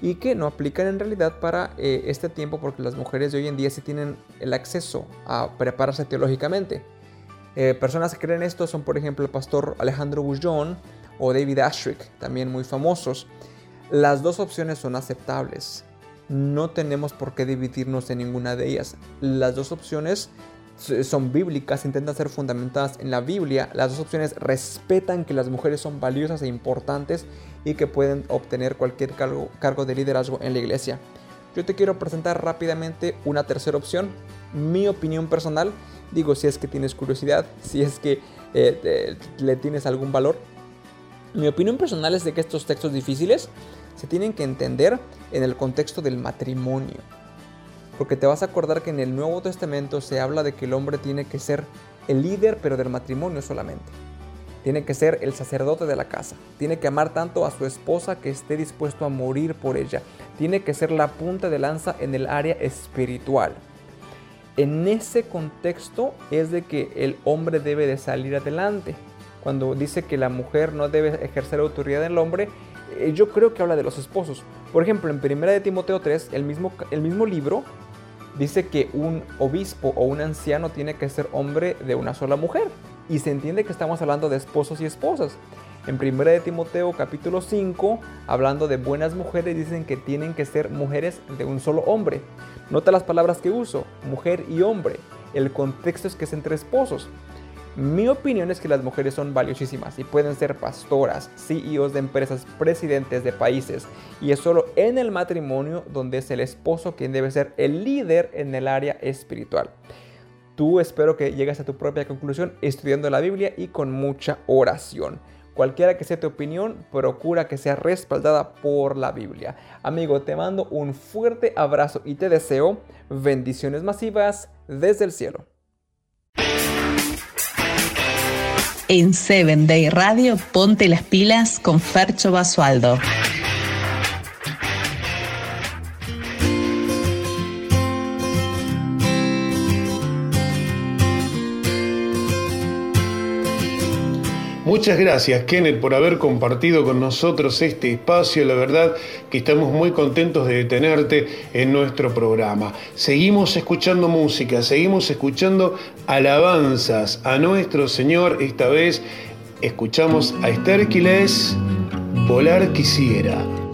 S9: y que no aplican en realidad para eh, este tiempo porque las mujeres de hoy en día sí tienen el acceso a prepararse teológicamente. Eh, personas que creen esto son, por ejemplo, el pastor Alejandro Bullón o David Ashrick, también muy famosos. Las dos opciones son aceptables. No tenemos por qué dividirnos en ninguna de ellas. Las dos opciones son bíblicas, intentan ser fundamentadas en la Biblia. Las dos opciones respetan que las mujeres son valiosas e importantes y que pueden obtener cualquier cargo, cargo de liderazgo en la iglesia. Yo te quiero presentar rápidamente una tercera opción, mi opinión personal. Digo, si es que tienes curiosidad, si es que eh, le tienes algún valor. Mi opinión personal es de que estos textos difíciles se tienen que entender en el contexto del matrimonio. Porque te vas a acordar que en el Nuevo Testamento se habla de que el hombre tiene que ser el líder, pero del matrimonio solamente. Tiene que ser el sacerdote de la casa. Tiene que amar tanto a su esposa que esté dispuesto a morir por ella. Tiene que ser la punta de lanza en el área espiritual. En ese contexto es de que el hombre debe de salir adelante. Cuando dice que la mujer no debe ejercer autoridad en el hombre, eh, yo creo que habla de los esposos. Por ejemplo, en 1 de Timoteo 3, el mismo, el mismo libro dice que un obispo o un anciano tiene que ser hombre de una sola mujer. Y se entiende que estamos hablando de esposos y esposas. En 1 de Timoteo capítulo 5, hablando de buenas mujeres, dicen que tienen que ser mujeres de un solo hombre. Nota las palabras que uso, mujer y hombre. El contexto es que es entre esposos. Mi opinión es que las mujeres son valiosísimas y pueden ser pastoras, CEOs de empresas, presidentes de países. Y es solo en el matrimonio donde es el esposo quien debe ser el líder en el área espiritual. Tú espero que llegues a tu propia conclusión estudiando la Biblia y con mucha oración. Cualquiera que sea tu opinión, procura que sea respaldada por la Biblia. Amigo, te mando un fuerte abrazo y te deseo bendiciones masivas desde el cielo.
S1: En 7 Day Radio, ponte las pilas con Fercho Basualdo.
S3: Muchas gracias, Kenneth, por haber compartido con nosotros este espacio. La verdad que estamos muy contentos de tenerte en nuestro programa. Seguimos escuchando música, seguimos escuchando alabanzas a nuestro Señor. Esta vez escuchamos a Esther Quiles, Volar Quisiera.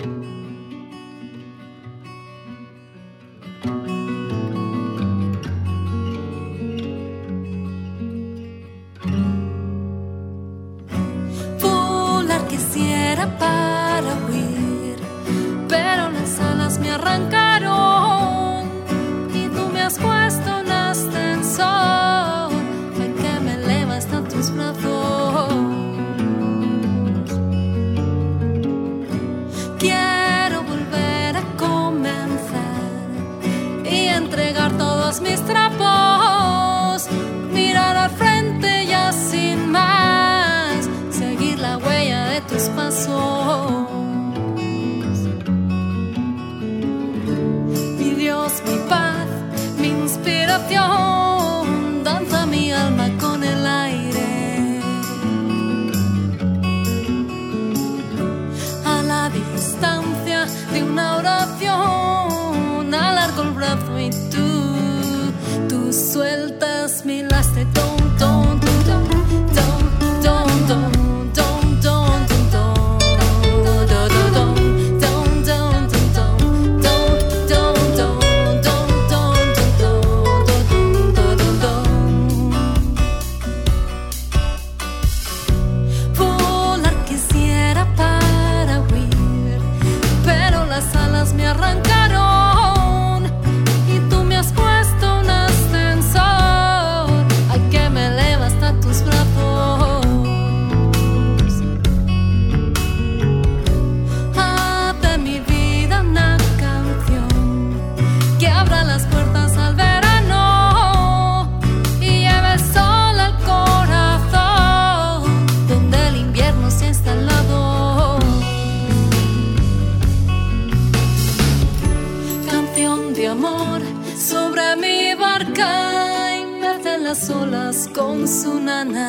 S4: Con su nana.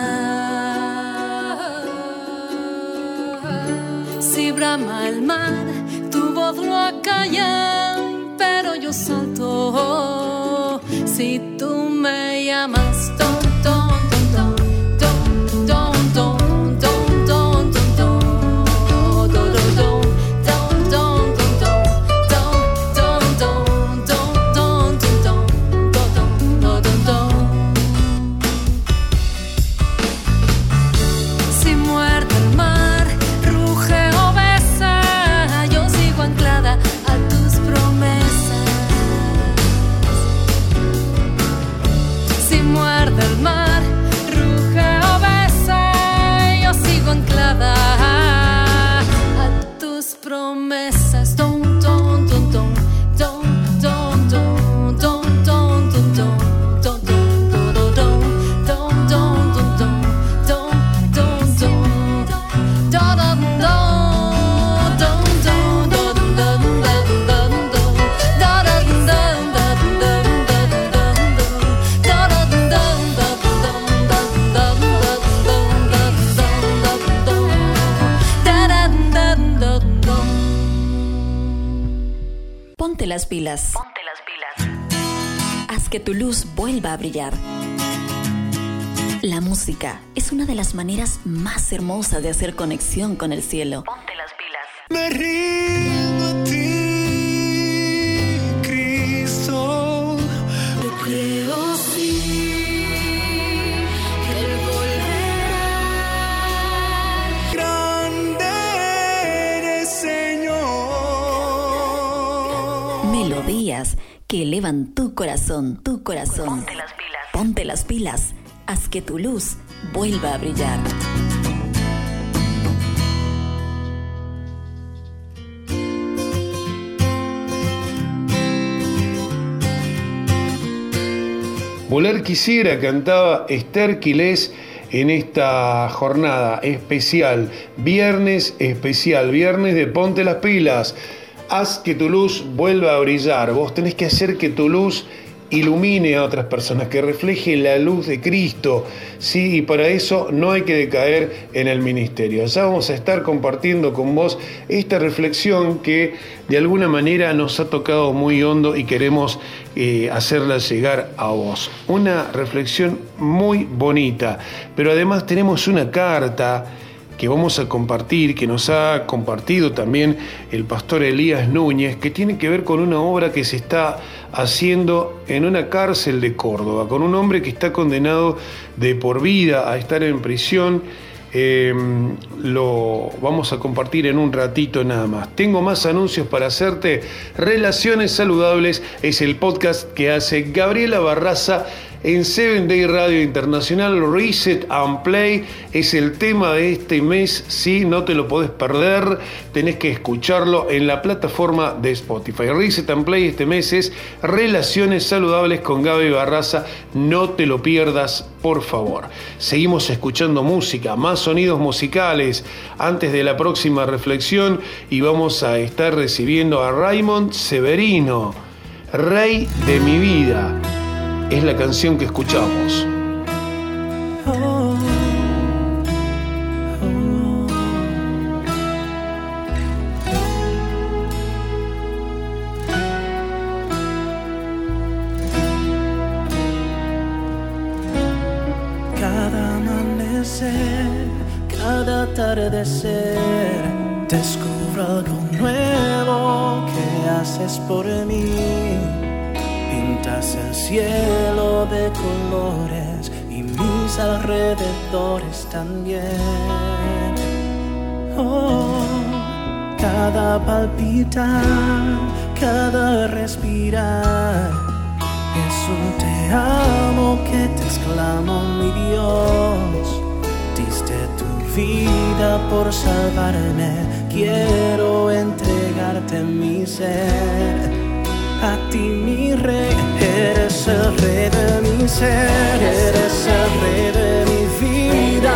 S4: Si brama el mar, tu voz lo acalla, pero yo salto. Si tú me llamas,
S6: las pilas. Ponte las pilas. Haz que tu luz vuelva a brillar. La música es una de las maneras más hermosas de hacer conexión con el cielo. Ponte las pilas.
S2: Me rindo
S6: que elevan tu corazón, tu corazón. Ponte las pilas. Ponte las pilas. Haz que tu luz vuelva a brillar.
S3: Volar quisiera, cantaba Esther Quilés en esta jornada especial, viernes especial, viernes de Ponte las pilas. Haz que tu luz vuelva a brillar. Vos tenés que hacer que tu luz ilumine a otras personas, que refleje la luz de Cristo. Sí, y para eso no hay que decaer en el ministerio. Ya vamos a estar compartiendo con vos esta reflexión que de alguna manera nos ha tocado muy hondo y queremos eh, hacerla llegar a vos. Una reflexión muy bonita, pero además tenemos una carta que vamos a compartir, que nos ha compartido también el pastor Elías Núñez, que tiene que ver con una obra que se está haciendo en una cárcel de Córdoba, con un hombre que está condenado de por vida a estar en prisión. Eh, lo vamos a compartir en un ratito nada más. Tengo más anuncios para hacerte. Relaciones Saludables es el podcast que hace Gabriela Barraza en Seven Day Radio Internacional. Reset and Play es el tema de este mes. Si no te lo podés perder, tenés que escucharlo en la plataforma de Spotify. Reset and Play este mes es Relaciones Saludables con Gaby Barraza. No te lo pierdas, por favor. Seguimos escuchando música, más sonidos musicales antes de la próxima reflexión y vamos a estar recibiendo a Raymond Severino, Rey de mi vida es la canción que escuchamos.
S2: También. Oh, cada palpitar, cada respirar es un te amo que te exclamo, mi Dios. Diste tu vida por salvarme, quiero entregarte mi ser. A ti mi rey, eres el rey de mi ser, eres el rey de mi vida,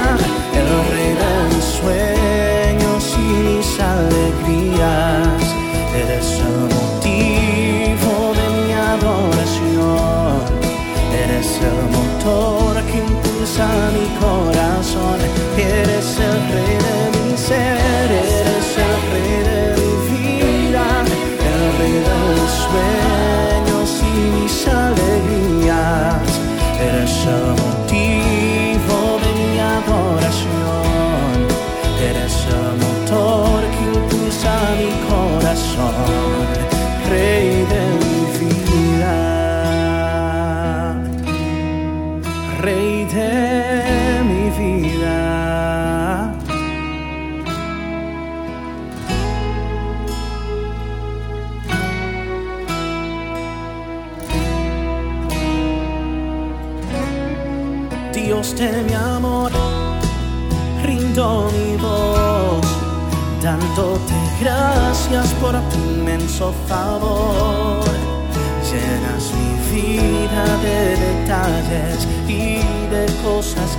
S2: el rey de mis sueños y mis alegrías. Eres el motivo de mi adoración, eres el motor impulsa mi corazón. Eres el rey de mi ser, sueños y mis alegrías. Eres el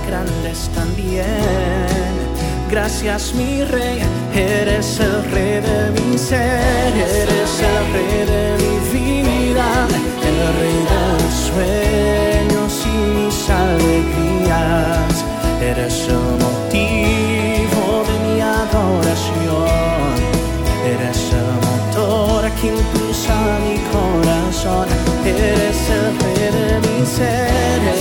S2: grandes también. Gracias mi rey, eres el rey de mi ser, eres el rey de mi vida, el rey de mis sueños y mis alegrías. Eres el motivo de mi adoración, eres el motor que impulsa mi corazón, eres el rey de mi ser,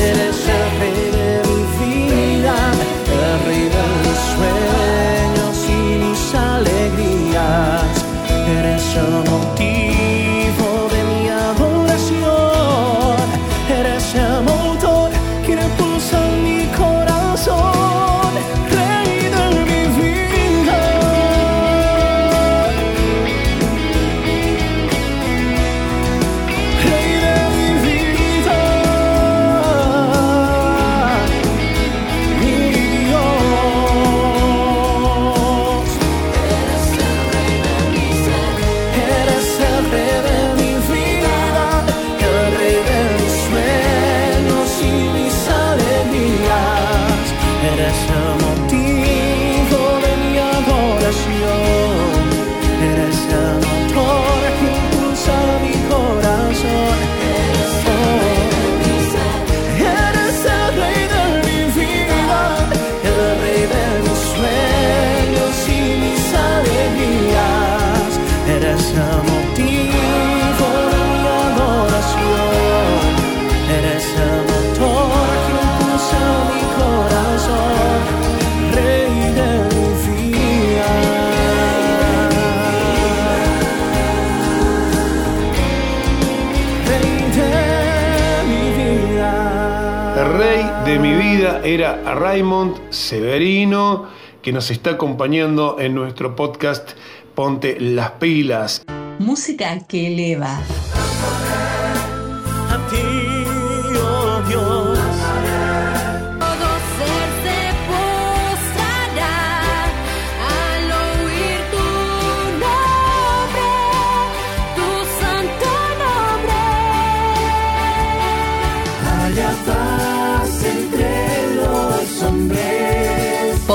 S3: Raymond Severino, que nos está acompañando en nuestro podcast Ponte las pilas.
S1: Música que eleva.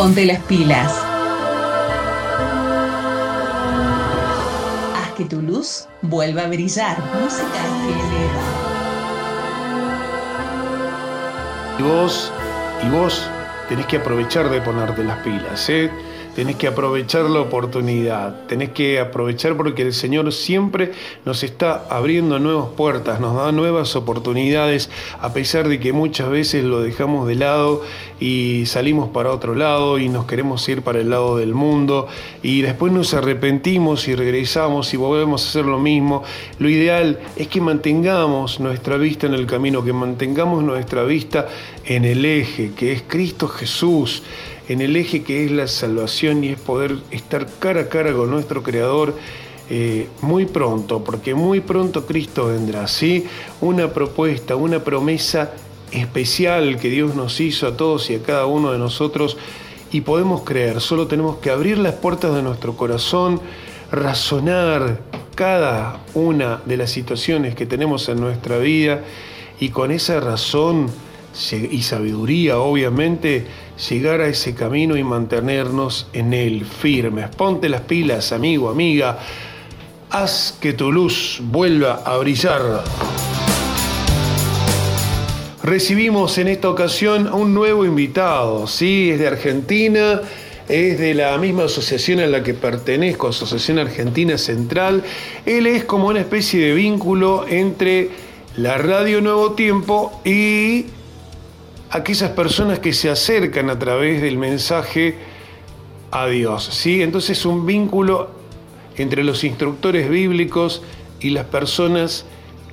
S1: Ponte las pilas. Haz que tu luz vuelva a brillar. Música que eleva.
S3: Y vos, y vos tenés que aprovechar de ponerte las pilas, ¿eh? Tenés que aprovechar la oportunidad, tenés que aprovechar porque el Señor siempre nos está abriendo nuevas puertas, nos da nuevas oportunidades, a pesar de que muchas veces lo dejamos de lado y salimos para otro lado y nos queremos ir para el lado del mundo. Y después nos arrepentimos y regresamos y volvemos a hacer lo mismo. Lo ideal es que mantengamos nuestra vista en el camino, que mantengamos nuestra vista en el eje, que es Cristo Jesús, en el eje que es la salvación y es poder estar cara a cara con nuestro Creador. eh, muy pronto, porque muy pronto Cristo vendrá, ¿sí? Una propuesta, una promesa especial que Dios nos hizo a todos y a cada uno de nosotros y podemos creer, solo tenemos que abrir las puertas de nuestro corazón, razonar cada una de las situaciones que tenemos en nuestra vida y con esa razón y sabiduría, obviamente, llegar a ese camino y mantenernos en él firmes. Ponte las pilas, amigo, amiga. Haz que tu luz vuelva a brillar. recibimos en esta ocasión a un nuevo invitado, ¿sí? Es de Argentina, es de la misma asociación a la que pertenezco, Asociación Argentina Central. Él es como una especie de vínculo entre la radio Nuevo Tiempo y aquellas personas que se acercan a través del mensaje a Dios, ¿sí? Entonces un vínculo entre los instructores bíblicos y las personas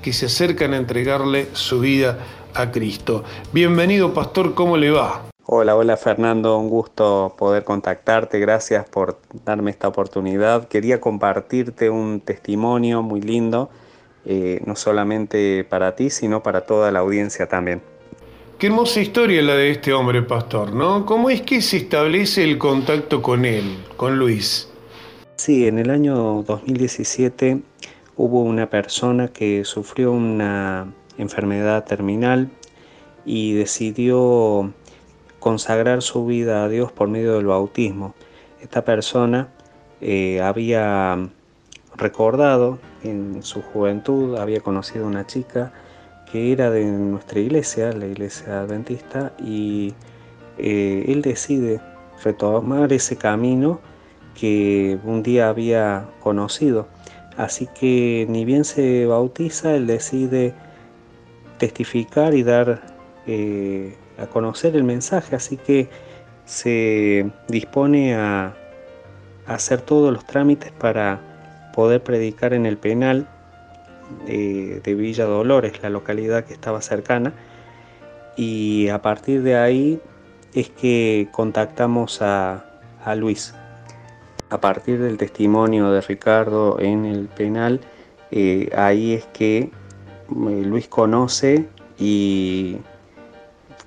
S3: que se acercan a entregarle su vida a Cristo. Bienvenido, pastor, ¿cómo le va?
S10: Hola, hola Fernando, un gusto poder contactarte, gracias por darme esta oportunidad. Quería compartirte un testimonio muy lindo, eh, no solamente para ti, sino para toda la audiencia también.
S3: Qué hermosa historia la de este hombre, pastor, ¿no? ¿Cómo es que se establece el contacto con él, con Luis?
S10: Sí, en el año 2017 hubo una persona que sufrió una enfermedad terminal y decidió consagrar su vida a Dios por medio del bautismo. Esta persona eh, había recordado en su juventud, había conocido a una chica que era de nuestra iglesia, la iglesia adventista, y eh, él decide retomar ese camino que un día había conocido. Así que ni bien se bautiza, él decide testificar y dar eh, a conocer el mensaje, así que se dispone a, hacer todos los trámites para poder predicar en el penal de, Villa Dolores, la localidad que estaba cercana, y a partir de ahí es que contactamos a, Luis. A partir del testimonio de Ricardo en el penal, eh, ahí es que eh, Luis conoce y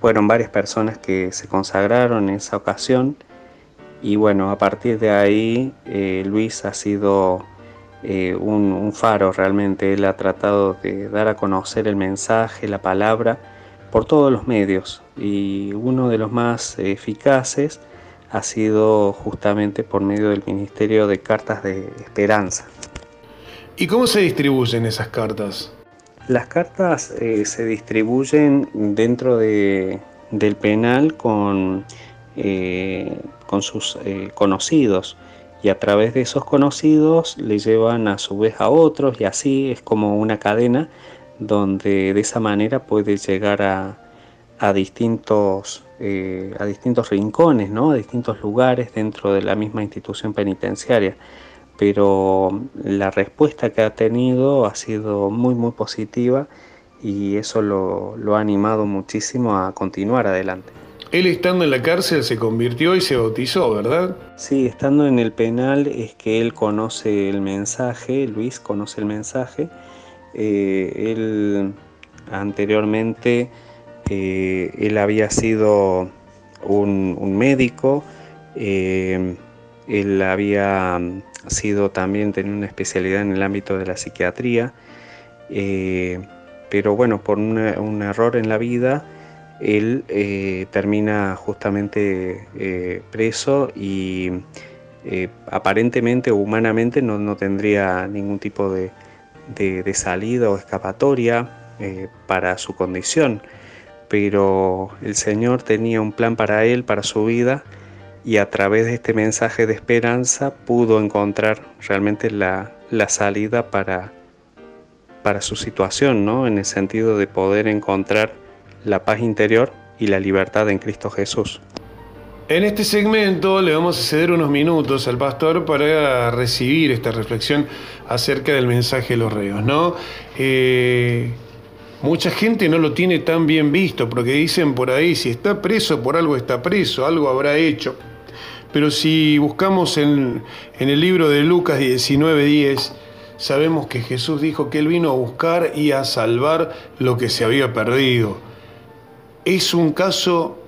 S10: fueron varias personas que se consagraron en esa ocasión y bueno, a partir de ahí eh, Luis ha sido eh, un, faro realmente, él ha tratado de dar a conocer el mensaje, la palabra, por todos los medios y uno de los más eficaces ha sido justamente por medio del Ministerio de Cartas de Esperanza.
S3: ¿Y cómo se distribuyen esas cartas?
S10: Las cartas eh, se distribuyen dentro de, del penal con, eh, con sus eh, conocidos y a través de esos conocidos le llevan a su vez a otros y así es como una cadena donde de esa manera puede llegar a, a distintos, a distintos rincones, ¿no? a distintos lugares dentro de la misma institución penitenciaria pero la respuesta que ha tenido ha sido muy muy positiva y eso lo, ha animado muchísimo a continuar adelante.
S3: Él estando en la cárcel se convirtió y se bautizó, ¿verdad?
S10: Sí, estando en el penal es que él conoce el mensaje, Luis conoce el mensaje. Eh, él anteriormente, eh, él había sido un, médico, eh, él había sido también, tenía una especialidad en el ámbito de la psiquiatría, pero bueno, por un error en la vida, él eh, termina justamente eh, preso y aparentemente o humanamente no, tendría ningún tipo de, de salida o escapatoria para su condición, pero el Señor tenía un plan para él, para su vida, y a través de este mensaje de esperanza pudo encontrar realmente la, salida para, para su situación, ¿no? en el sentido de poder encontrar la paz interior y la libertad en Cristo Jesús.
S3: En este segmento le vamos a ceder unos minutos al pastor para recibir esta reflexión acerca del mensaje de los reos. ¿no? Eh, mucha gente no lo tiene tan bien visto porque dicen por ahí, si está preso, por algo está preso, algo habrá hecho. Pero si buscamos en, el libro de Lucas 19:10, sabemos que Jesús dijo que Él vino a buscar y a salvar lo que se había perdido. Es un caso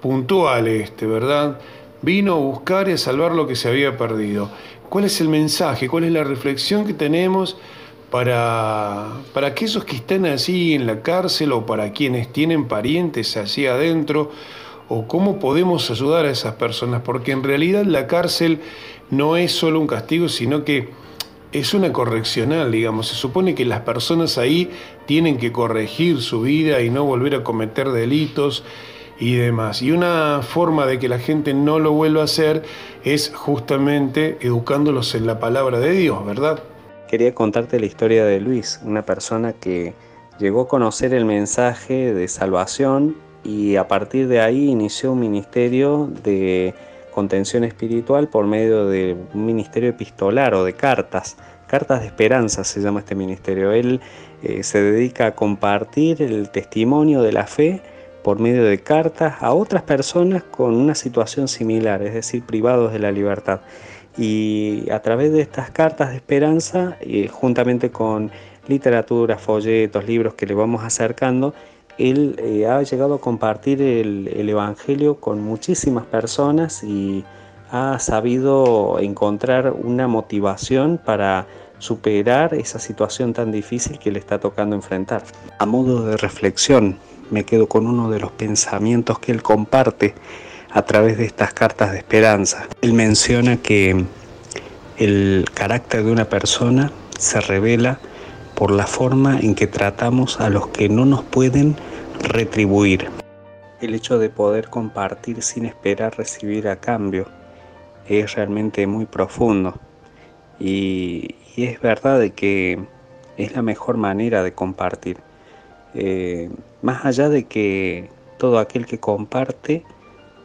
S3: puntual este, ¿verdad? Vino a buscar y a salvar lo que se había perdido. ¿Cuál es el mensaje? ¿Cuál es la reflexión que tenemos para, para aquellos que están así en la cárcel o para quienes tienen parientes así adentro? o cómo podemos ayudar a esas personas, porque en realidad la cárcel no es solo un castigo, sino que es una correccional, digamos. Se supone que las personas ahí tienen que corregir su vida y no volver a cometer delitos y demás. Y una forma de que la gente no lo vuelva a hacer es justamente educándolos en la palabra de Dios, ¿verdad?
S10: Quería contarte la historia de Luis, una persona que llegó a conocer el mensaje de salvación y a partir de ahí inició un ministerio de contención espiritual por medio de un ministerio epistolar o de cartas. Cartas de Esperanza se llama este ministerio. Él eh, se dedica a compartir el testimonio de la fe por medio de cartas a otras personas con una situación similar, es decir, privados de la libertad. Y a través de estas cartas de esperanza, eh, juntamente con literatura, folletos, libros que le vamos acercando, él eh, ha llegado a compartir el, Evangelio con muchísimas personas y ha sabido encontrar una motivación para superar esa situación tan difícil que le está tocando enfrentar. A modo de reflexión, me quedo con uno de los pensamientos que él comparte a través de estas cartas de esperanza. Él menciona que el carácter de una persona se revela por la forma en que tratamos a los que no nos pueden retribuir. El hecho de poder compartir sin esperar recibir a cambio es realmente muy profundo y, es verdad de que es la mejor manera de compartir. Eh, más allá de que todo aquel que comparte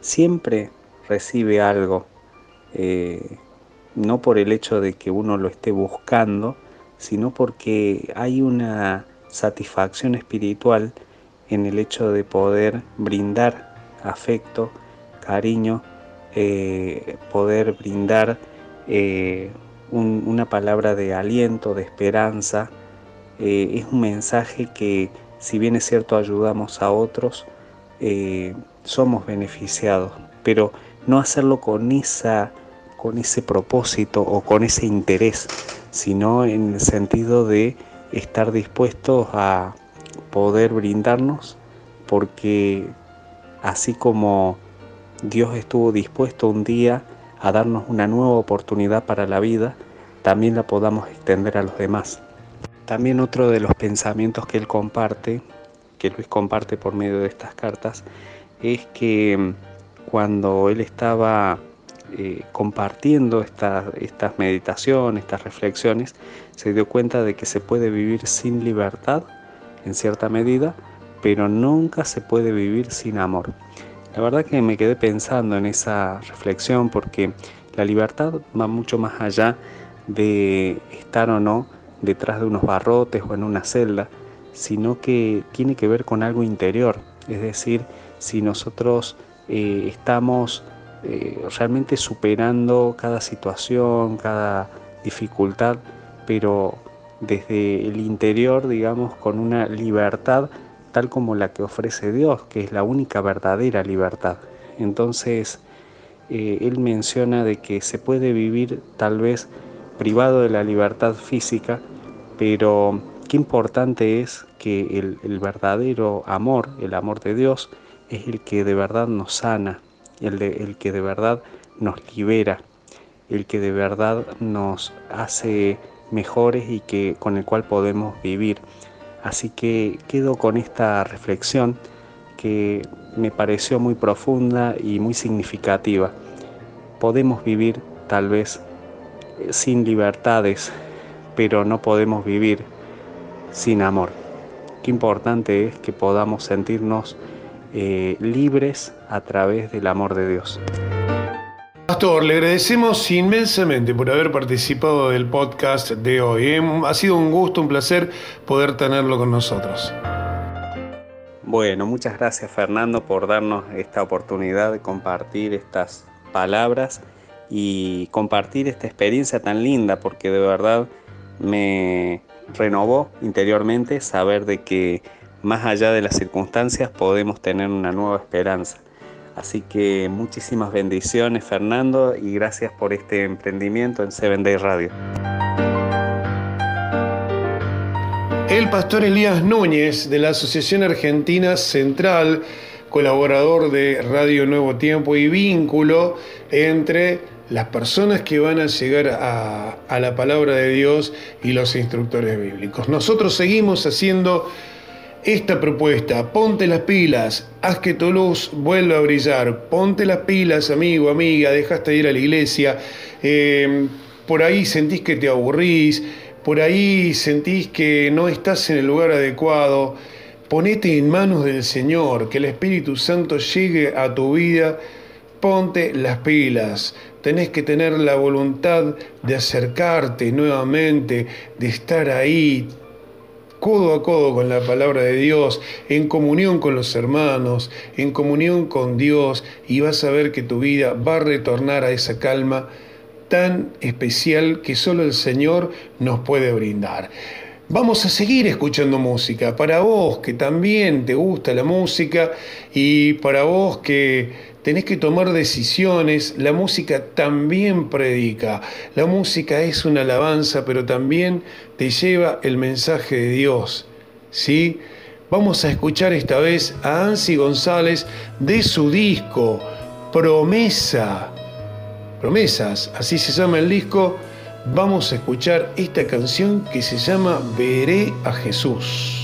S10: siempre recibe algo, eh, no por el hecho de que uno lo esté buscando, sino porque hay una satisfacción espiritual en el hecho de poder brindar afecto, cariño, eh, poder brindar eh, una palabra de aliento, de esperanza. Eh, es un mensaje que, si bien es cierto, ayudamos a otros, somos beneficiados, pero no hacerlo con, esa, con ese propósito o con ese interés, sino en el sentido de estar dispuestos a poder brindarnos, porque así como Dios estuvo dispuesto un día a darnos una nueva oportunidad para la vida, también la podamos extender a los demás. También otro de los pensamientos que él comparte, que Luis comparte por medio de estas cartas, es que cuando él estaba eh, compartiendo estas meditaciones, estas reflexiones, se dio cuenta de que se puede vivir sin libertad, en cierta medida, pero nunca se puede vivir sin amor. La verdad que me quedé pensando en esa reflexión porque la libertad va mucho más allá de estar o no detrás de unos barrotes o en una celda, sino que tiene que ver con algo interior, es decir, si nosotros eh, estamos eh, realmente superando cada situación, cada dificultad, pero desde el interior, digamos, con una libertad tal como la que ofrece Dios, que es la única verdadera libertad. Entonces, eh, él menciona de que se puede vivir tal vez privado de la libertad física, pero qué importante es que el verdadero amor, el amor de Dios, es el que de verdad nos sana, el, que de verdad nos libera, el que de verdad nos hace mejores y que con el cual podemos vivir. Así que quedo con esta reflexión que me pareció muy profunda y muy significativa. Podemos vivir tal vez eh, sin libertades, pero no podemos vivir sin amor. Qué importante es que podamos sentirnos eh, libres a través del amor de Dios.
S3: Pastor, le agradecemos inmensamente por haber participado del podcast de hoy. ¿eh? Ha sido un gusto, un placer poder tenerlo con nosotros.
S10: Bueno, muchas gracias Fernando por darnos esta oportunidad de compartir estas palabras y compartir esta experiencia tan linda porque de verdad me renovó interiormente saber de que más allá de las circunstancias podemos tener una nueva esperanza. Así que muchísimas bendiciones Fernando y gracias por este emprendimiento en Seven Day Radio.
S3: El pastor Elías Núñez de la Asociación Argentina Central, colaborador de Radio Nuevo Tiempo y vínculo entre
S4: las personas que van a llegar a, a la palabra de Dios y los instructores bíblicos. Nosotros seguimos haciendo esta propuesta, ponte las pilas, haz que tu luz vuelva a brillar, ponte las pilas, amigo, amiga, dejaste de ir a la iglesia, eh, por ahí sentís que te aburrís, por ahí sentís que no estás en el lugar adecuado, ponete en manos del Señor, que el Espíritu Santo llegue a tu vida, ponte las pilas. Tenés que tener la voluntad de acercarte nuevamente, de estar ahí codo a codo con la palabra de Dios, en comunión con los hermanos, en comunión con Dios, y vas a ver que tu vida va a retornar a esa calma tan especial que solo el Señor nos puede brindar. Vamos a seguir escuchando música. Para vos que también te gusta la música y para vos que tenés que tomar decisiones, la música también predica. La música es una alabanza, pero también te lleva el mensaje de Dios. ¿Sí? Vamos a escuchar esta vez a Ansi González de su disco Promesa. Promesas, así se llama el disco. Vamos a escuchar esta canción que se llama Veré a Jesús.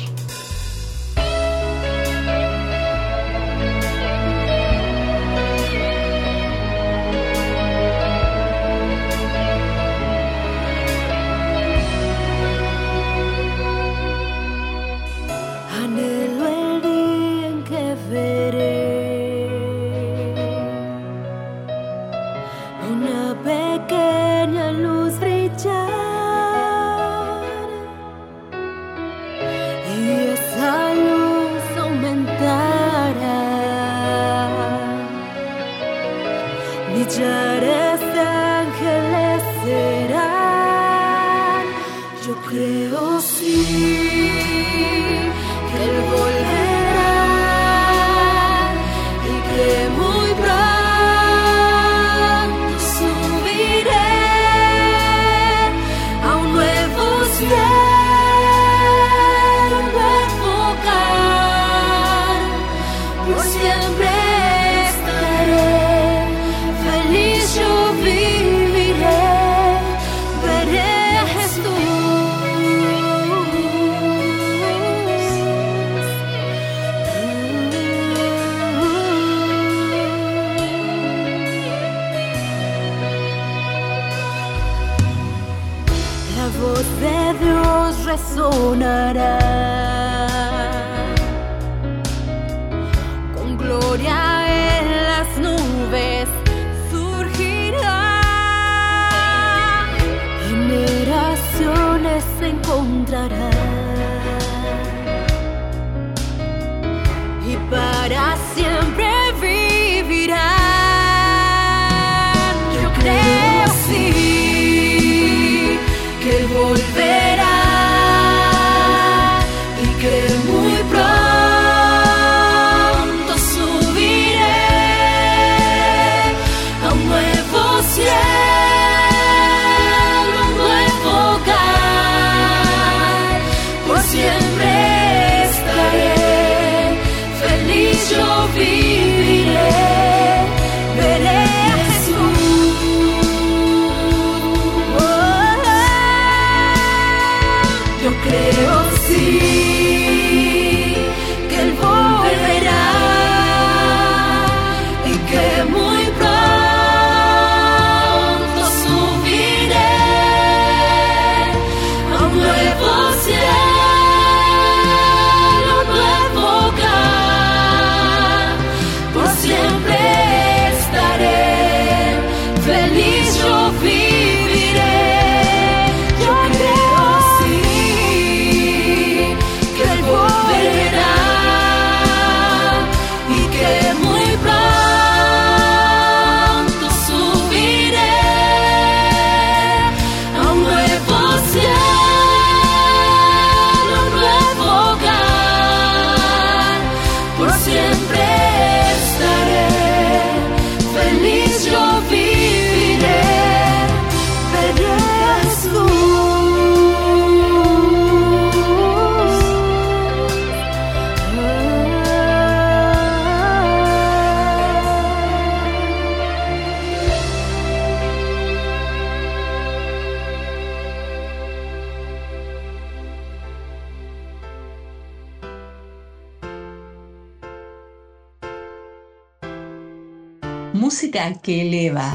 S11: Que
S1: eleva.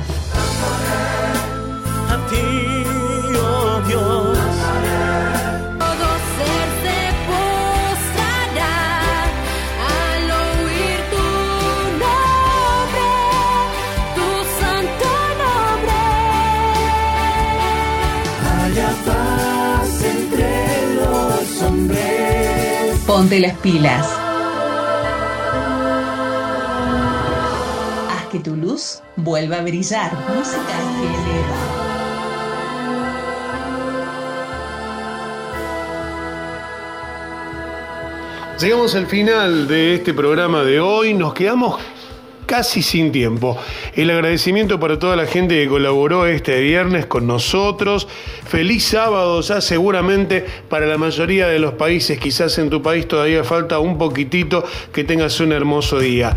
S2: A ti, oh Dios.
S4: Todo ser se postrará al oír tu nombre, tu santo nombre.
S2: Haya paz entre los hombres.
S1: Ponte las pilas. Vuelva a brillar. Música.
S3: Llegamos al final de este programa de hoy, nos quedamos casi sin tiempo. El agradecimiento para toda la gente que colaboró este viernes con nosotros. Feliz sábado ya seguramente para la mayoría de los países, quizás en tu país todavía falta un poquitito, que tengas un hermoso día.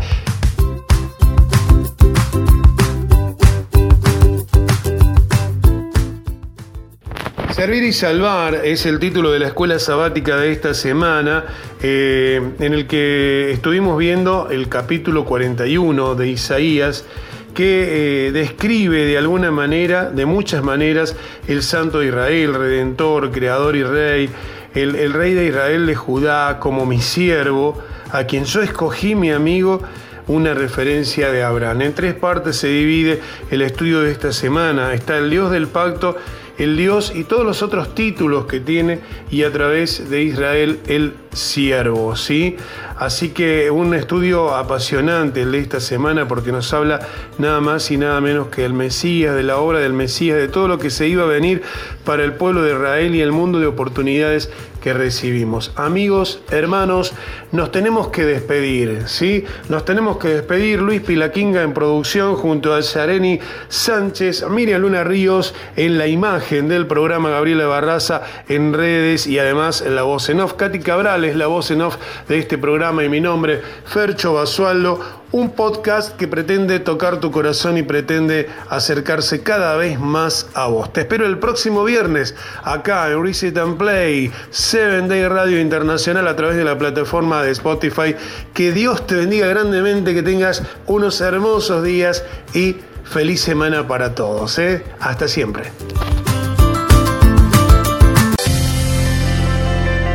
S3: Servir y salvar es el título de la escuela sabática de esta semana, eh, en el que estuvimos viendo el capítulo 41 de Isaías, que eh, describe de alguna manera, de muchas maneras, el Santo de Israel, Redentor, Creador y Rey, el, el Rey de Israel de Judá como mi siervo, a quien yo escogí mi amigo una referencia de Abraham. En tres partes se divide el estudio de esta semana. Está el Dios del pacto, el Dios y todos los otros títulos que tiene y a través de Israel el siervo, ¿sí? Así que un estudio apasionante el de esta semana porque nos habla nada más y nada menos que el Mesías, de la obra del Mesías, de todo lo que se iba a venir para el pueblo de Israel y el mundo de oportunidades que recibimos. Amigos, hermanos, nos tenemos que despedir, ¿sí? Nos tenemos que despedir. Luis Pilaquinga en producción junto a Sareni Sánchez, Miriam Luna Ríos en la imagen del programa Gabriela Barraza en redes y además en la voz en off. Katy Cabral es la voz en off de este programa y mi nombre, Fercho Basualdo un podcast que pretende tocar tu corazón y pretende acercarse cada vez más a vos. Te espero el próximo viernes acá en Reset and Play, 7 Day Radio Internacional a través de la plataforma de Spotify. Que Dios te bendiga grandemente, que tengas unos hermosos días y feliz semana para todos. ¿eh? Hasta siempre.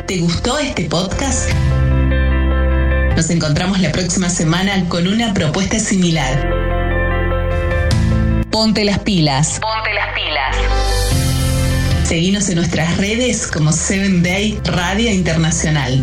S1: ¿Te gustó este podcast? Nos encontramos la próxima semana con una propuesta similar. Ponte las pilas. Ponte las pilas. Seguinos en nuestras redes como 7 Day Radio Internacional.